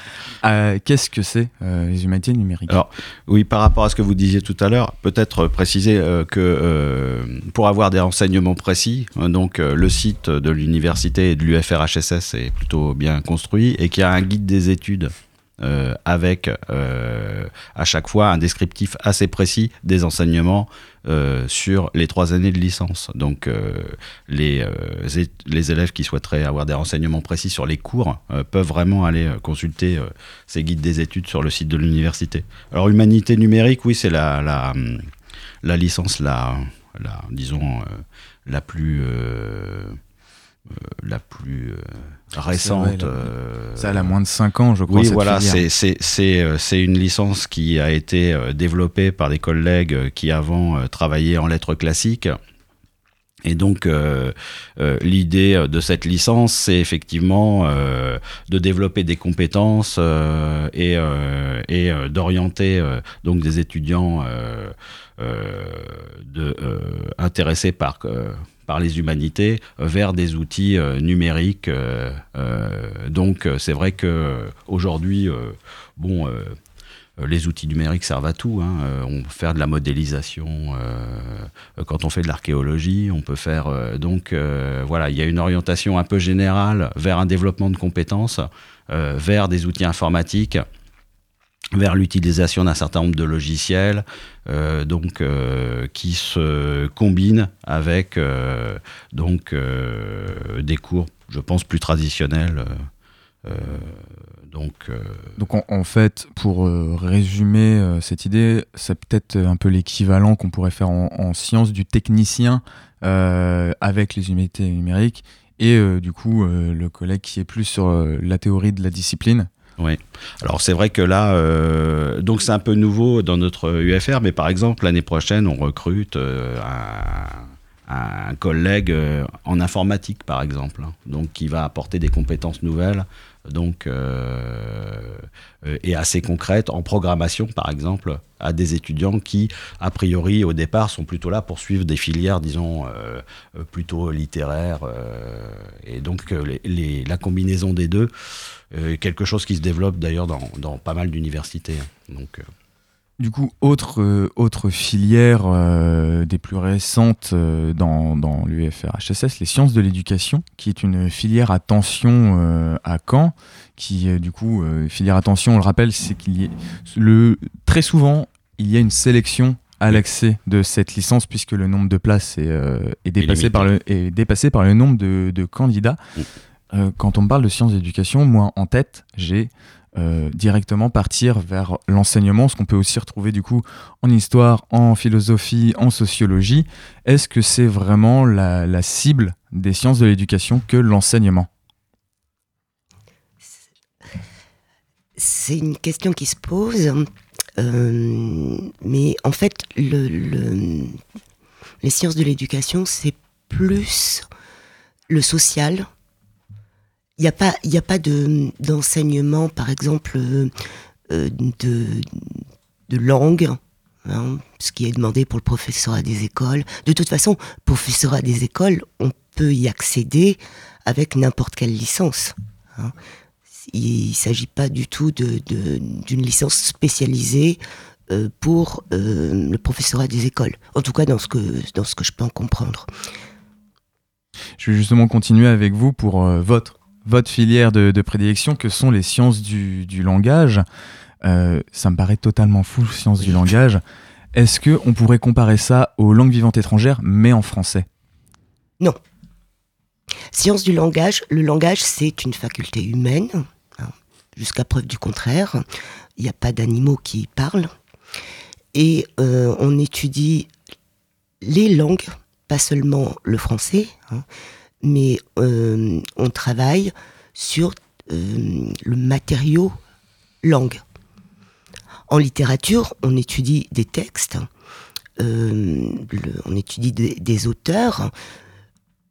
Speaker 1: qu'est-ce que c'est les humanités numériques?
Speaker 3: Alors, oui, par rapport à ce que vous disiez tout à l'heure, peut-être préciser que pour avoir des renseignements précis, euh, donc le site de l'université et de l'UFRHSS est plutôt bien construit et qu'il y a un guide des études euh, avec euh, à chaque fois un descriptif assez précis des enseignements euh, sur les trois années de licence. Donc les, les élèves qui souhaiteraient avoir des renseignements précis sur les cours peuvent vraiment aller consulter ces guides des études sur le site de l'université. Alors humanité numérique, oui, c'est la, la, la licence la, la disons la plus
Speaker 9: la plus euh, récente. euh,
Speaker 1: Ça, elle a moins de 5 ans, je crois.
Speaker 9: oui,
Speaker 1: cette
Speaker 9: voilà, c'est- euh, une licence qui a été euh, développée par des collègues euh, qui avant euh, travaillaient en lettres classiques. Et donc, euh, euh, l'idée euh, de cette licence, c'est effectivement euh, de développer des compétences euh, et, euh, et euh, d'orienter euh, donc des étudiants euh, euh, de, euh, intéressés par euh, les humanités euh, vers des outils euh, numériques. euh, donc, c'est vrai que aujourd'hui, les outils numériques servent à tout. hein. On peut faire de la modélisation quand on fait de l'archéologie. On peut faire donc voilà. Il y a une orientation un peu générale vers un développement de compétences, vers des outils informatiques, vers l'utilisation d'un certain nombre de logiciels, euh, donc euh, qui se combinent avec euh, des cours, je pense plus traditionnels. donc
Speaker 1: Donc en, fait, pour résumer cette idée, c'est peut-être un peu l'équivalent qu'on pourrait faire en, en sciences du technicien avec les humanités numériques et du coup le collègue qui est plus sur la théorie de la discipline.
Speaker 9: Oui. Alors c'est vrai que là, euh, donc c'est un peu nouveau dans notre UFR, mais par exemple l'année prochaine, on recrute euh, un, collègue euh, en informatique, par exemple, hein, donc qui va apporter des compétences nouvelles, donc et assez concrètes en programmation, par exemple, à des étudiants qui, a priori, au départ, sont plutôt là pour suivre des filières, disons, plutôt littéraires, et donc la combinaison des deux quelque chose qui se développe d'ailleurs dans, dans pas mal d'universités. hein. Donc, euh,
Speaker 1: Du coup, autre, euh, autre filière euh, des plus récentes euh, dans, dans l'UFR-HSS, les sciences de l'éducation, qui est une filière à tension euh, à Caen, qui, euh, du coup, euh, filière à tension, on le rappelle, c'est qu'il y le, très souvent, il y a une sélection à l'accès de cette licence, puisque le nombre de places est, euh, est, dépassé, par le, est dépassé par le nombre de, de candidats. Euh, quand on me parle de sciences d'éducation, moi, en tête, j'ai euh, directement partir vers l'enseignement, ce qu'on peut aussi retrouver du coup en histoire, en philosophie, en sociologie. Est-ce que c'est vraiment la, cible des sciences de l'éducation que l'enseignement?
Speaker 10: C'est une question qui se pose, euh, mais en fait, le, le- les sciences de l'éducation, c'est plus le social. Il n'y a pas, de, d'enseignement, par exemple, euh, euh, de, de langue, hein, ce qui est demandé pour le professorat des écoles. De toute façon, professorat des écoles, on peut y accéder avec n'importe quelle licence. hein. Il ne s'agit pas du tout de- de- d'une licence spécialisée euh, pour le professorat des écoles. En tout cas, dans ce que, dans ce que je peux en comprendre.
Speaker 1: Je vais justement continuer avec vous pour votre, votre filière de, de prédilection, que sont les sciences du, du langage. Euh, ça me paraît totalement fou, sciences du langage. Est-ce que on pourrait comparer ça aux langues vivantes étrangères, mais en français?
Speaker 10: Non. Science du langage, le langage, c'est une faculté humaine, hein, jusqu'à preuve du contraire. Il n'y a pas d'animaux qui parlent. Et euh, on étudie les langues, pas seulement le français, hein, mais euh, on travaille sur euh, le matériau langue. En littérature, on étudie des textes, euh, on étudie des auteurs.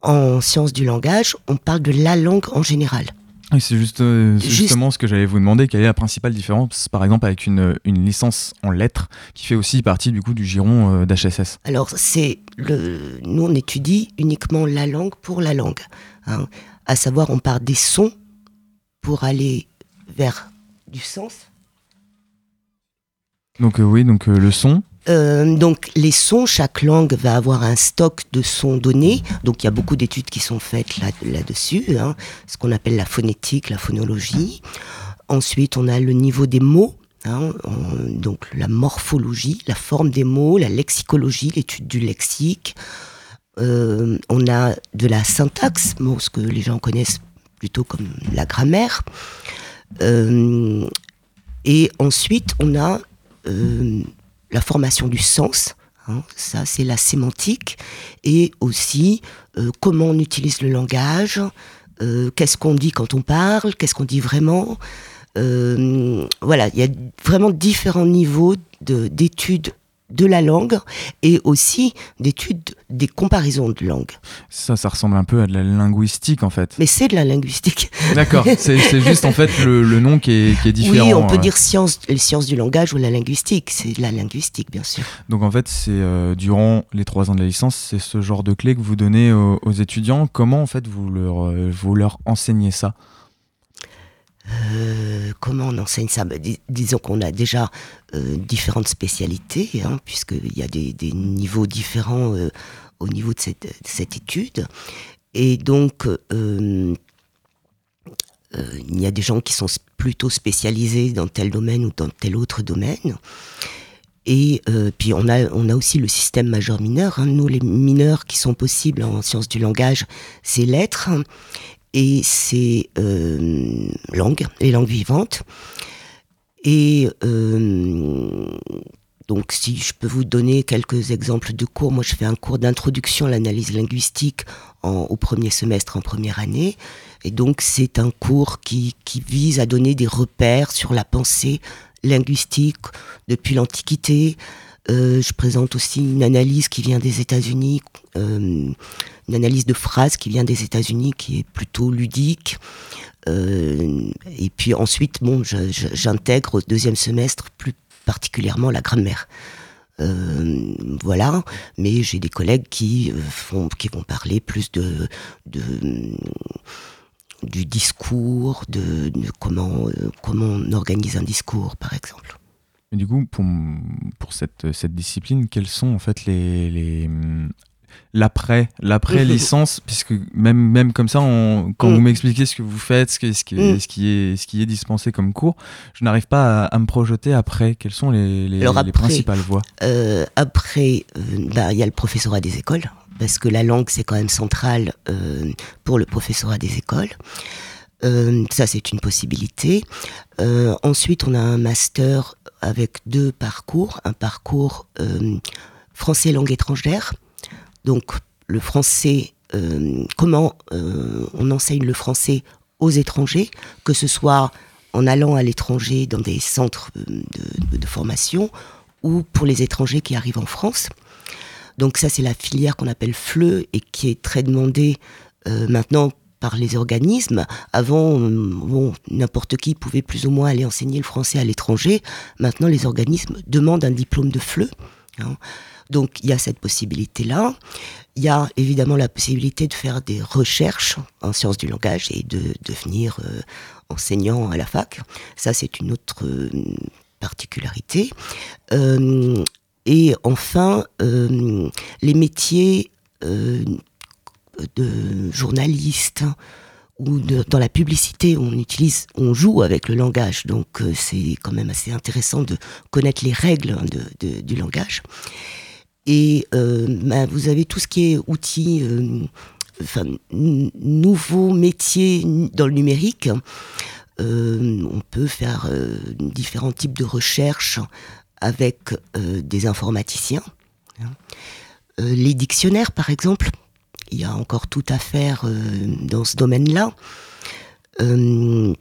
Speaker 10: En sciences du langage, on parle de la langue en général.
Speaker 1: Oui, c'est juste, euh, c'est
Speaker 10: Juste-
Speaker 1: justement ce que j'allais vous demander. Quelle est la principale différence, par exemple, avec une, une licence en lettres qui fait aussi partie du coup du giron euh, d'HSS
Speaker 10: Alors, c'est le, nous on étudie uniquement la langue pour la langue. hein. À savoir, on part des sons pour aller vers du sens.
Speaker 1: Donc euh, oui, donc euh, le son.
Speaker 10: Euh, donc les sons, chaque langue va avoir un stock de sons donnés. Donc il y a beaucoup d'études qui sont faites là- là-dessus, hein, ce qu'on appelle la phonétique, la phonologie. Ensuite, on a le niveau des mots, hein, on- donc la morphologie, la forme des mots, la lexicologie, l'étude du lexique. Euh, on a de la syntaxe, ce que les gens connaissent plutôt comme la grammaire. Euh, et ensuite, on a la formation du sens, hein. ça, c'est la sémantique. Et aussi, euh, comment on utilise le langage, euh, qu'est-ce qu'on dit quand on parle, qu'est-ce qu'on dit vraiment. Euh, voilà, il y a vraiment différents niveaux de- d'études de la langue et aussi d'études des comparaisons de langues.
Speaker 1: Ça, ça ressemble un peu à de la linguistique en fait.
Speaker 10: Mais c'est de la linguistique.
Speaker 1: D'accord, c'est c'est juste en fait le, le nom qui est, qui est différent.
Speaker 10: Oui, on peut
Speaker 1: euh.
Speaker 10: dire science, les sciences du langage ou la linguistique. C'est de la linguistique, bien sûr.
Speaker 1: Donc en fait, c'est euh, durant les trois ans de la licence, c'est ce genre de clé que vous donnez aux, aux étudiants. Comment en fait vous leur, euh, vous leur enseignez ça?
Speaker 10: Euh, comment on enseigne ça? Dis- Disons qu'on a déjà euh, différentes spécialités, hein, puisqu'il y a des, niveaux différents euh, au niveau de cette, de cette étude. Et donc, euh, il y a des gens qui sont plutôt spécialisés dans tel domaine ou dans tel autre domaine. Et puis on a, on a aussi le système majeur-mineur. hein. Nous, les mineurs qui sont possibles en sciences du langage, c'est lettres et c'est euh, langues, les langues vivantes. Et euh, donc, si je peux vous donner quelques exemples de cours, moi je fais un cours d'introduction à l'analyse linguistique au premier semestre, en première année. Et donc, c'est un cours qui vise à donner des repères sur la pensée linguistique depuis l'Antiquité. Euh, je présente aussi une analyse qui vient des États-Unis, euh, une analyse de phrases qui vient des États-Unis, qui est plutôt ludique. Euh, et puis ensuite, bon, j'intègre au deuxième semestre plus particulièrement la grammaire. Voilà, mais j'ai des collègues qui font, qui vont parler plus de, du discours, de, comment comment on organise un discours, par exemple.
Speaker 1: Du coup, pour, pour cette, cette discipline, quels sont en fait les, les, l'après, l'après licence, puisque même, même comme ça, on- quand
Speaker 10: Mm.
Speaker 1: vous m'expliquez ce que vous faites, ce, que- ce, qui est-
Speaker 10: Mm.
Speaker 1: ce, qui est, ce qui est dispensé comme cours, je n'arrive pas à, à me projeter après. Quelles sont les, les, principales voies?
Speaker 10: Euh, après, euh, bah, il y a le professorat des écoles, parce que la langue, c'est quand même central euh, pour le professorat des écoles. Euh, ça, c'est une possibilité. Ensuite, on a un master avec deux parcours. Un parcours euh, français langue étrangère. Donc, le français, euh, comment euh, on enseigne le français aux étrangers, que ce soit en allant à l'étranger dans des centres de, formation ou pour les étrangers qui arrivent en France. Donc ça, c'est la filière qu'on appelle FLE et qui est très demandée maintenant par les organismes. Avant, euh, bon, n'importe qui pouvait plus ou moins aller enseigner le français à l'étranger. Maintenant, les organismes demandent un diplôme de FLE. hein. Donc il y a cette possibilité-là. Il y a évidemment la possibilité de faire des recherches en sciences du langage et de devenir euh, enseignant à la fac. Ça, c'est une autre euh, particularité. Et enfin, les métiers de journaliste ou de- dans la publicité, on utilise, on joue avec le langage. Donc euh, c'est quand même assez intéressant de connaître les règles hein, de- du langage. Et euh, ben, vous avez tout ce qui est outils, euh, enfin, nouveaux métiers dans le numérique. Euh, on peut faire différents types de recherches avec des informaticiens. hein. Les dictionnaires, par exemple, il y a encore tout à faire euh, dans ce domaine-là. Euh,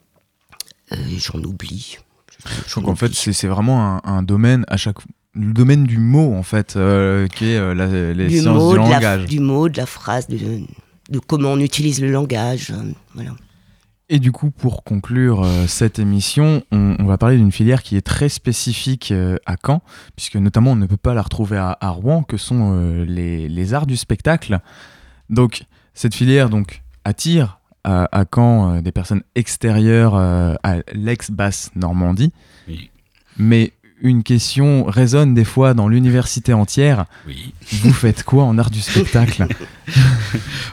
Speaker 10: euh, J'en oublie.
Speaker 1: Donc en fait, c'est vraiment un, un domaine à chaque le domaine du mot en fait, euh, qui est euh, la- les
Speaker 10: du
Speaker 1: sciences
Speaker 10: mot,
Speaker 1: du
Speaker 10: la,
Speaker 1: langage.
Speaker 10: du mot, de la phrase, de, de comment on utilise le langage. euh, Voilà.
Speaker 1: Et du coup, pour conclure cette émission, on, on va parler d'une filière qui est très spécifique à Caen, puisque notamment on ne peut pas la retrouver à, à Rouen, que sont les, les arts du spectacle. Donc, cette filière donc attire à, à Caen euh, des personnes extérieures euh, à l'ex-basse Normandie.
Speaker 3: Oui.
Speaker 1: Mais une question résonne des fois dans l'université entière.
Speaker 3: Oui.
Speaker 1: Vous faites quoi en art du spectacle?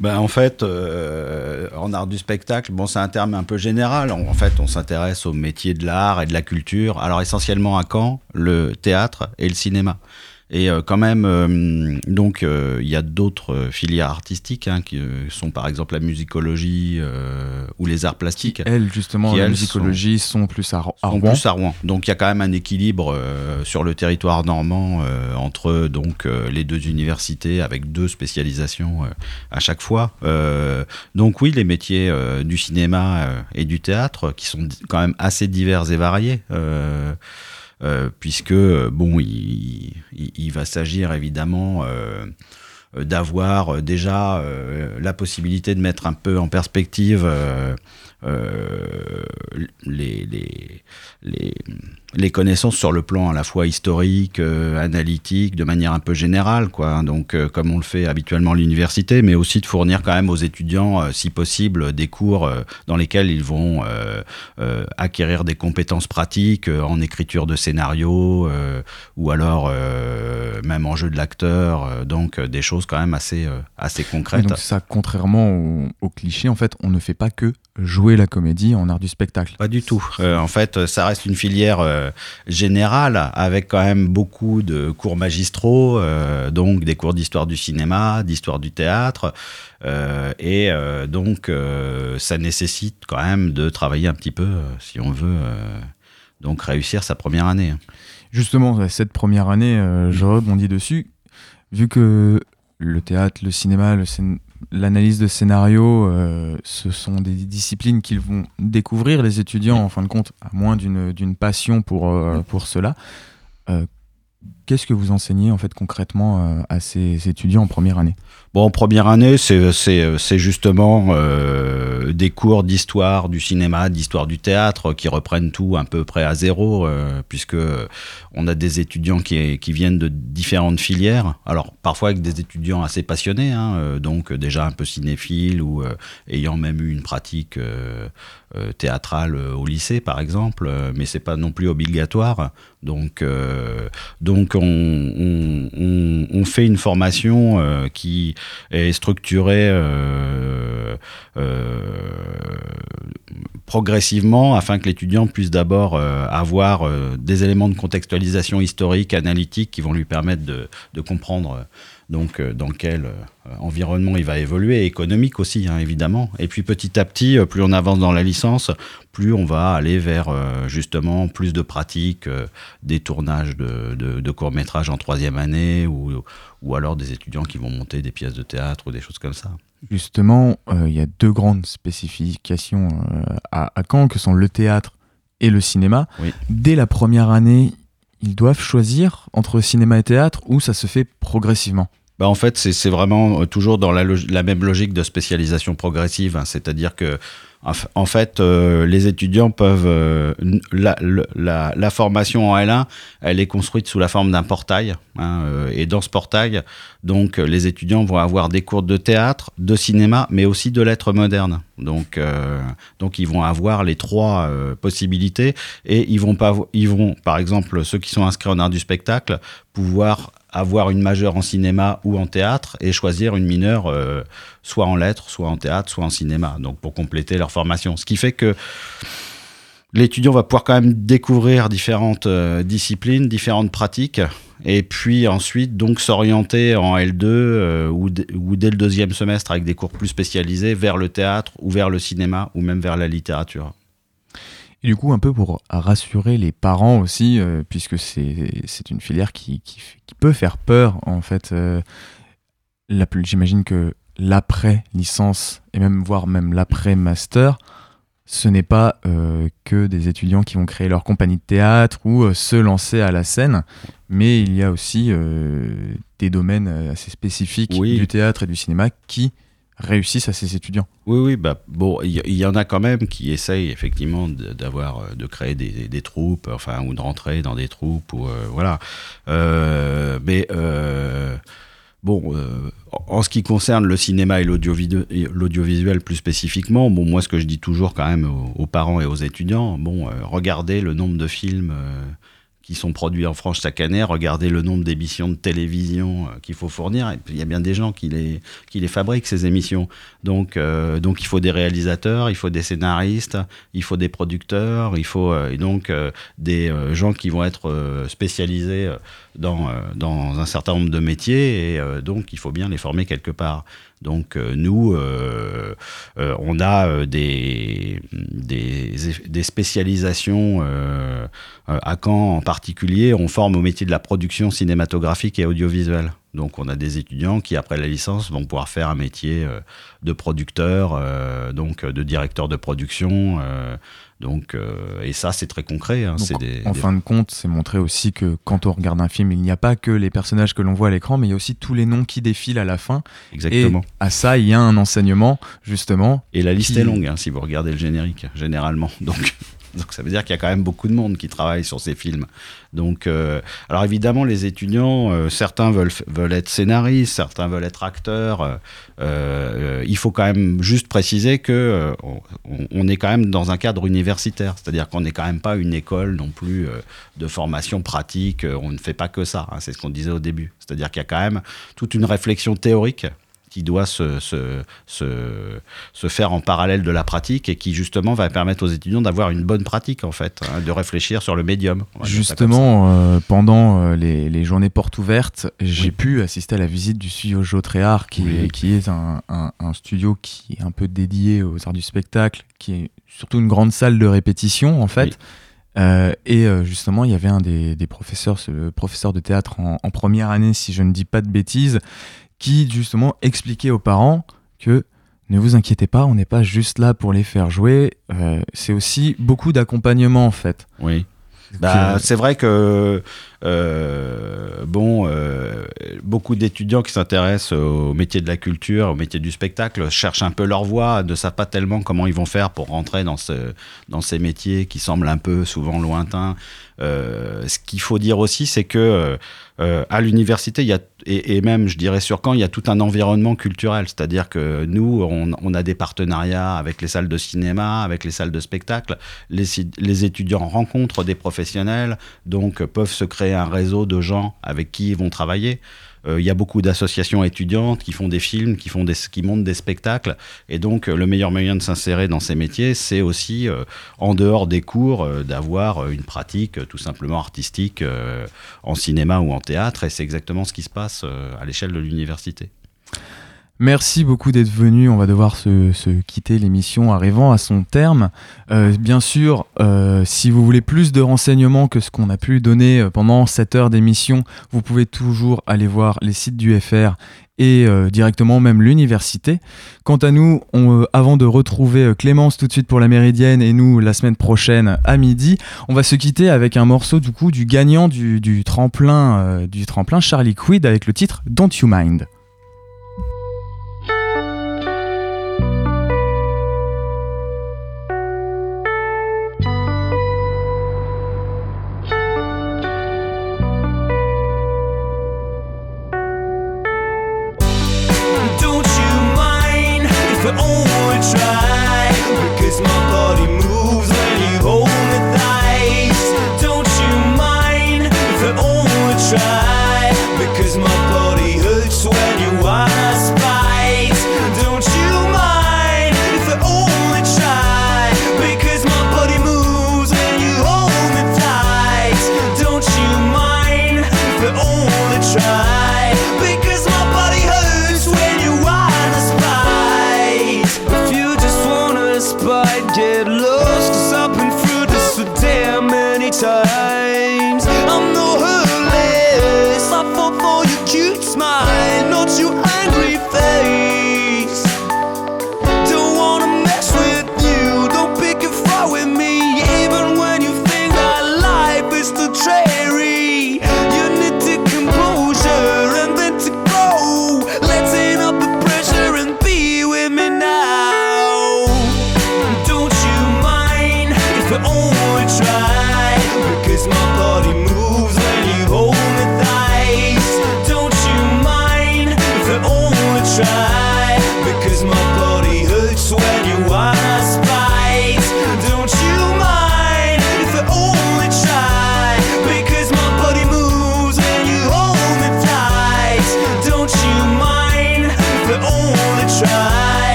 Speaker 9: Ben, en fait, euh, en art du spectacle, bon, c'est un terme un peu général. En en fait, on s'intéresse aux métiers de l'art et de la culture. Alors, essentiellement à Caen, le théâtre et le cinéma. Et euh, quand même, euh, donc euh, il y a d'autres filières artistiques hein, qui sont par exemple la musicologie euh, ou les arts plastiques.
Speaker 1: Elles, justement,
Speaker 9: qui,
Speaker 1: la
Speaker 9: elles,
Speaker 1: musicologie sont, plus à, à
Speaker 9: sont
Speaker 1: Rouen.
Speaker 9: plus à Rouen. Donc il y a quand même un équilibre euh, sur le territoire normand euh, entre donc euh, les deux universités avec deux spécialisations euh, à chaque fois. Euh, donc oui, les métiers euh, du cinéma et du théâtre qui sont quand même assez divers et variés. euh, puisque euh, bon, il, il- va s'agir évidemment euh, euh, d'avoir euh, déjà euh, la possibilité de mettre un peu en perspective euh, euh, les, les, les connaissances sur le plan à la fois historique, euh, analytique, de manière un peu générale, quoi. Donc, euh, comme on le fait habituellement à l'université, mais aussi de fournir quand même aux étudiants, euh, si possible, des cours euh, dans lesquels ils vont euh, euh, acquérir des compétences pratiques euh, en écriture de scénario euh, ou alors euh, même en jeu de l'acteur. euh, donc, euh, des choses quand même assez, euh, assez
Speaker 1: Et
Speaker 9: concrètes.
Speaker 1: donc ça, contrairement au, au cliché, en fait, on ne fait pas que jouer la comédie en art du spectacle.
Speaker 9: Pas du tout. Euh, en fait, ça reste une filière euh, générale avec quand même beaucoup de cours magistraux, euh, donc des cours d'histoire du cinéma, d'histoire du théâtre. euh, et euh, donc, ça nécessite quand même de travailler un petit peu si on veut donc réussir sa première année.
Speaker 1: Justement, cette première année, je rebondis dessus. Vu que le théâtre, le cinéma, le scén- l'analyse de scénario, euh, ce sont des disciplines qu'ils vont découvrir, les étudiants, en fin de compte, à moins d'une passion pour, euh, pour cela. Qu'est-ce que vous enseignez, en fait, concrètement euh, à ces étudiants en première année?
Speaker 9: Bon, en première année, c'est justement euh, des cours d'histoire du cinéma, d'histoire du théâtre qui reprennent tout à peu près à zéro, euh, puisque on a des étudiants qui, qui viennent de différentes filières. Alors, parfois avec des étudiants assez passionnés, hein, euh, donc déjà un peu cinéphiles ou ayant même eu une pratique théâtrale au lycée, par exemple, mais c'est pas non plus obligatoire. Donc, donc on, fait une formation euh, qui est structurée euh, euh, progressivement afin que l'étudiant puisse d'abord avoir des éléments de contextualisation historique, analytique qui vont lui permettre de, comprendre donc euh, dans quel euh, environnement il va évoluer, économique aussi hein, évidemment. Et puis petit à petit, euh, plus on avance dans la licence, plus on va aller vers justement plus de pratiques, des tournages de, de- de courts-métrages en troisième année, ou, ou alors des étudiants qui vont monter des pièces de théâtre ou des choses comme ça.
Speaker 1: Justement, euh, il y a deux grandes spécifications euh, à, à Caen, que sont le théâtre et le cinéma.
Speaker 9: Oui.
Speaker 1: Dès la première année, ils doivent choisir entre cinéma et théâtre ou ça se fait progressivement
Speaker 9: Bah, en fait, c'est vraiment euh, toujours dans la même logique de spécialisation progressive, hein. c'est-à-dire que en fait, euh, les étudiants peuvent euh, la, formation en L1, elle est construite sous la forme d'un portail, hein, euh, et dans ce portail, donc les étudiants vont avoir des cours de théâtre, de cinéma, mais aussi de lettres modernes. Donc, donc ils vont avoir les trois possibilités et ils vont pas, ils vont, par exemple, ceux qui sont inscrits en art du spectacle, pouvoir avoir une majeure en cinéma ou en théâtre et choisir une mineure euh, soit en lettres, soit en théâtre, soit en cinéma, donc pour compléter leur formation. Ce qui fait que l'étudiant va pouvoir quand même découvrir différentes euh, disciplines, différentes pratiques, et puis ensuite donc s'orienter en L2 euh, ou, dès le deuxième semestre avec des cours plus spécialisés vers le théâtre ou vers le cinéma ou même vers la littérature.
Speaker 1: Et du coup, un peu pour rassurer les parents aussi, euh, puisque c'est une filière qui, qui, f- qui peut faire peur, en fait. euh, J'imagine que l'après-licence, et même voire même l'après-master, ce n'est pas euh, que des étudiants qui vont créer leur compagnie de théâtre ou se lancer à la scène, mais il y a aussi des domaines assez spécifiques
Speaker 9: Oui.
Speaker 1: du théâtre et du cinéma qui réussissent à ces étudiants.
Speaker 9: Oui, oui, bah, bon, il y, en a quand même qui essayent effectivement d'avoir, euh, de créer des, des troupes, enfin, ou de rentrer dans des troupes, ou euh, voilà. Euh, mais bon, en ce qui concerne le cinéma et l'audiovisuel plus spécifiquement, bon, moi, ce que je dis toujours quand même aux, aux parents et aux étudiants, bon, regardez le nombre de films. Qui sont produits en France chaque année, regardez le nombre d'émissions de télévision euh, qu'il faut fournir. Il y a bien des gens qui les, qui les fabriquent, ces émissions. Donc, euh, donc il faut des réalisateurs, il faut des scénaristes, il faut des producteurs, il faut euh, et donc des gens qui vont être spécialisés dans, dans un certain nombre de métiers. Et donc, il faut bien les former quelque part. Donc euh, nous, euh, euh, on a des, spécialisations à Caen en particulier. On forme au métier de la production cinématographique et audiovisuelle. Donc on a des étudiants qui, après la licence, vont pouvoir faire un métier euh, de producteur, euh, donc de directeur de production. euh, donc, euh, et ça, c'est très concret. hein.
Speaker 1: Donc,
Speaker 9: c'est des,
Speaker 1: en
Speaker 9: des-
Speaker 1: fin de compte, c'est montrer aussi que quand on regarde un film, il n'y a pas que les personnages que l'on voit à l'écran, mais il y a aussi tous les noms qui défilent à la fin.
Speaker 9: Exactement.
Speaker 1: Et à ça, il y a un enseignement, justement.
Speaker 9: Et la liste
Speaker 1: qui-
Speaker 9: est longue, hein, si vous regardez le générique, généralement. Donc, donc ça veut dire qu'il y a quand même beaucoup de monde qui travaille sur ces films. Donc, euh, alors évidemment, les étudiants, euh, certains veulent, être scénaristes, certains veulent être acteurs. euh, il faut quand même juste préciser que on, est quand même dans un cadre universitaire, c'est-à-dire qu'on n'est quand même pas une école non plus de formation pratique. On ne fait pas que ça. hein, c'est ce qu'on disait au début. C'est-à-dire qu'il y a quand même toute une réflexion théorique qui doit se, se, se, se faire en parallèle de la pratique et qui justement va permettre aux étudiants d'avoir une bonne pratique en fait, hein, de réfléchir sur le médium.
Speaker 1: Justement, euh, pendant euh, les, les journées portes ouvertes, j'ai pu assister à la visite du studio Jotréard, qui,
Speaker 9: Oui.
Speaker 1: qui est un, un- un studio qui est un peu dédié aux arts du spectacle, qui est surtout une grande salle de répétition en fait.
Speaker 9: Oui.
Speaker 1: Euh, et euh, justement, il y avait un des, des professeurs, le professeur de théâtre en, en première année, si je ne dis pas de bêtises, qui justement expliquait aux parents que ne vous inquiétez pas, on n'est pas juste là pour les faire jouer, euh, c'est aussi beaucoup d'accompagnement en fait.
Speaker 9: Oui. Bah,
Speaker 1: euh,
Speaker 9: c'est vrai que euh, bon, euh, beaucoup d'étudiants qui s'intéressent au métier de la culture, au métier du spectacle, cherchent un peu leur voie, ne savent pas tellement comment ils vont faire pour rentrer dans, ce, dans ces métiers qui semblent un peu souvent lointains. Euh, ce qu'il faut dire aussi, c'est que euh, à l'université, il y a et, même, je dirais sur Caen, il y a tout un environnement culturel. C'est-à-dire que nous, on, on a des partenariats avec les salles de cinéma, avec les salles de spectacle. Les, les étudiants rencontrent des professionnels, donc euh, peuvent se créer un réseau de gens avec qui ils vont travailler. Euh, Il y a beaucoup d'associations étudiantes qui font des films, qui, font des, qui montent des spectacles. Et donc, euh, le meilleur moyen de s'insérer dans ces métiers, c'est aussi, euh, en dehors des cours, d'avoir une pratique tout simplement artistique en cinéma ou en théâtre. Et c'est exactement ce qui se passe à l'échelle de l'université.
Speaker 1: Merci beaucoup d'être venu. On va devoir se, se quitter l'émission arrivant à son terme. Euh, bien sûr, euh, si vous voulez plus de renseignements que ce qu'on a pu donner euh, pendant cette heure d'émission, vous pouvez toujours aller voir les sites du FR et directement même l'université. Quant à nous, avant de retrouver Clémence tout de suite pour la Méridienne et nous la semaine prochaine à midi, on va se quitter avec un morceau du coup du gagnant du, tremplin du tremplin Charlie Quid avec le titre Don't You Mind.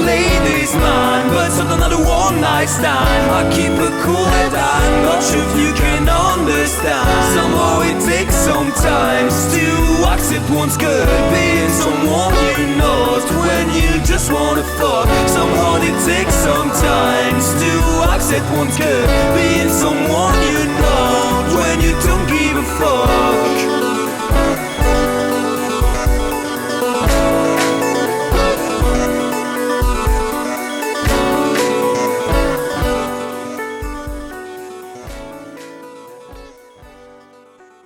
Speaker 11: Ladies' lady's mind, but it's another one night stand. I keep it cool and I'm not sure if you can understand. Somehow it takes some time to accept one's good being someone you know when you just wanna fuck. Somehow it takes some time to accept one's good being someone you know when you don't give a fuck.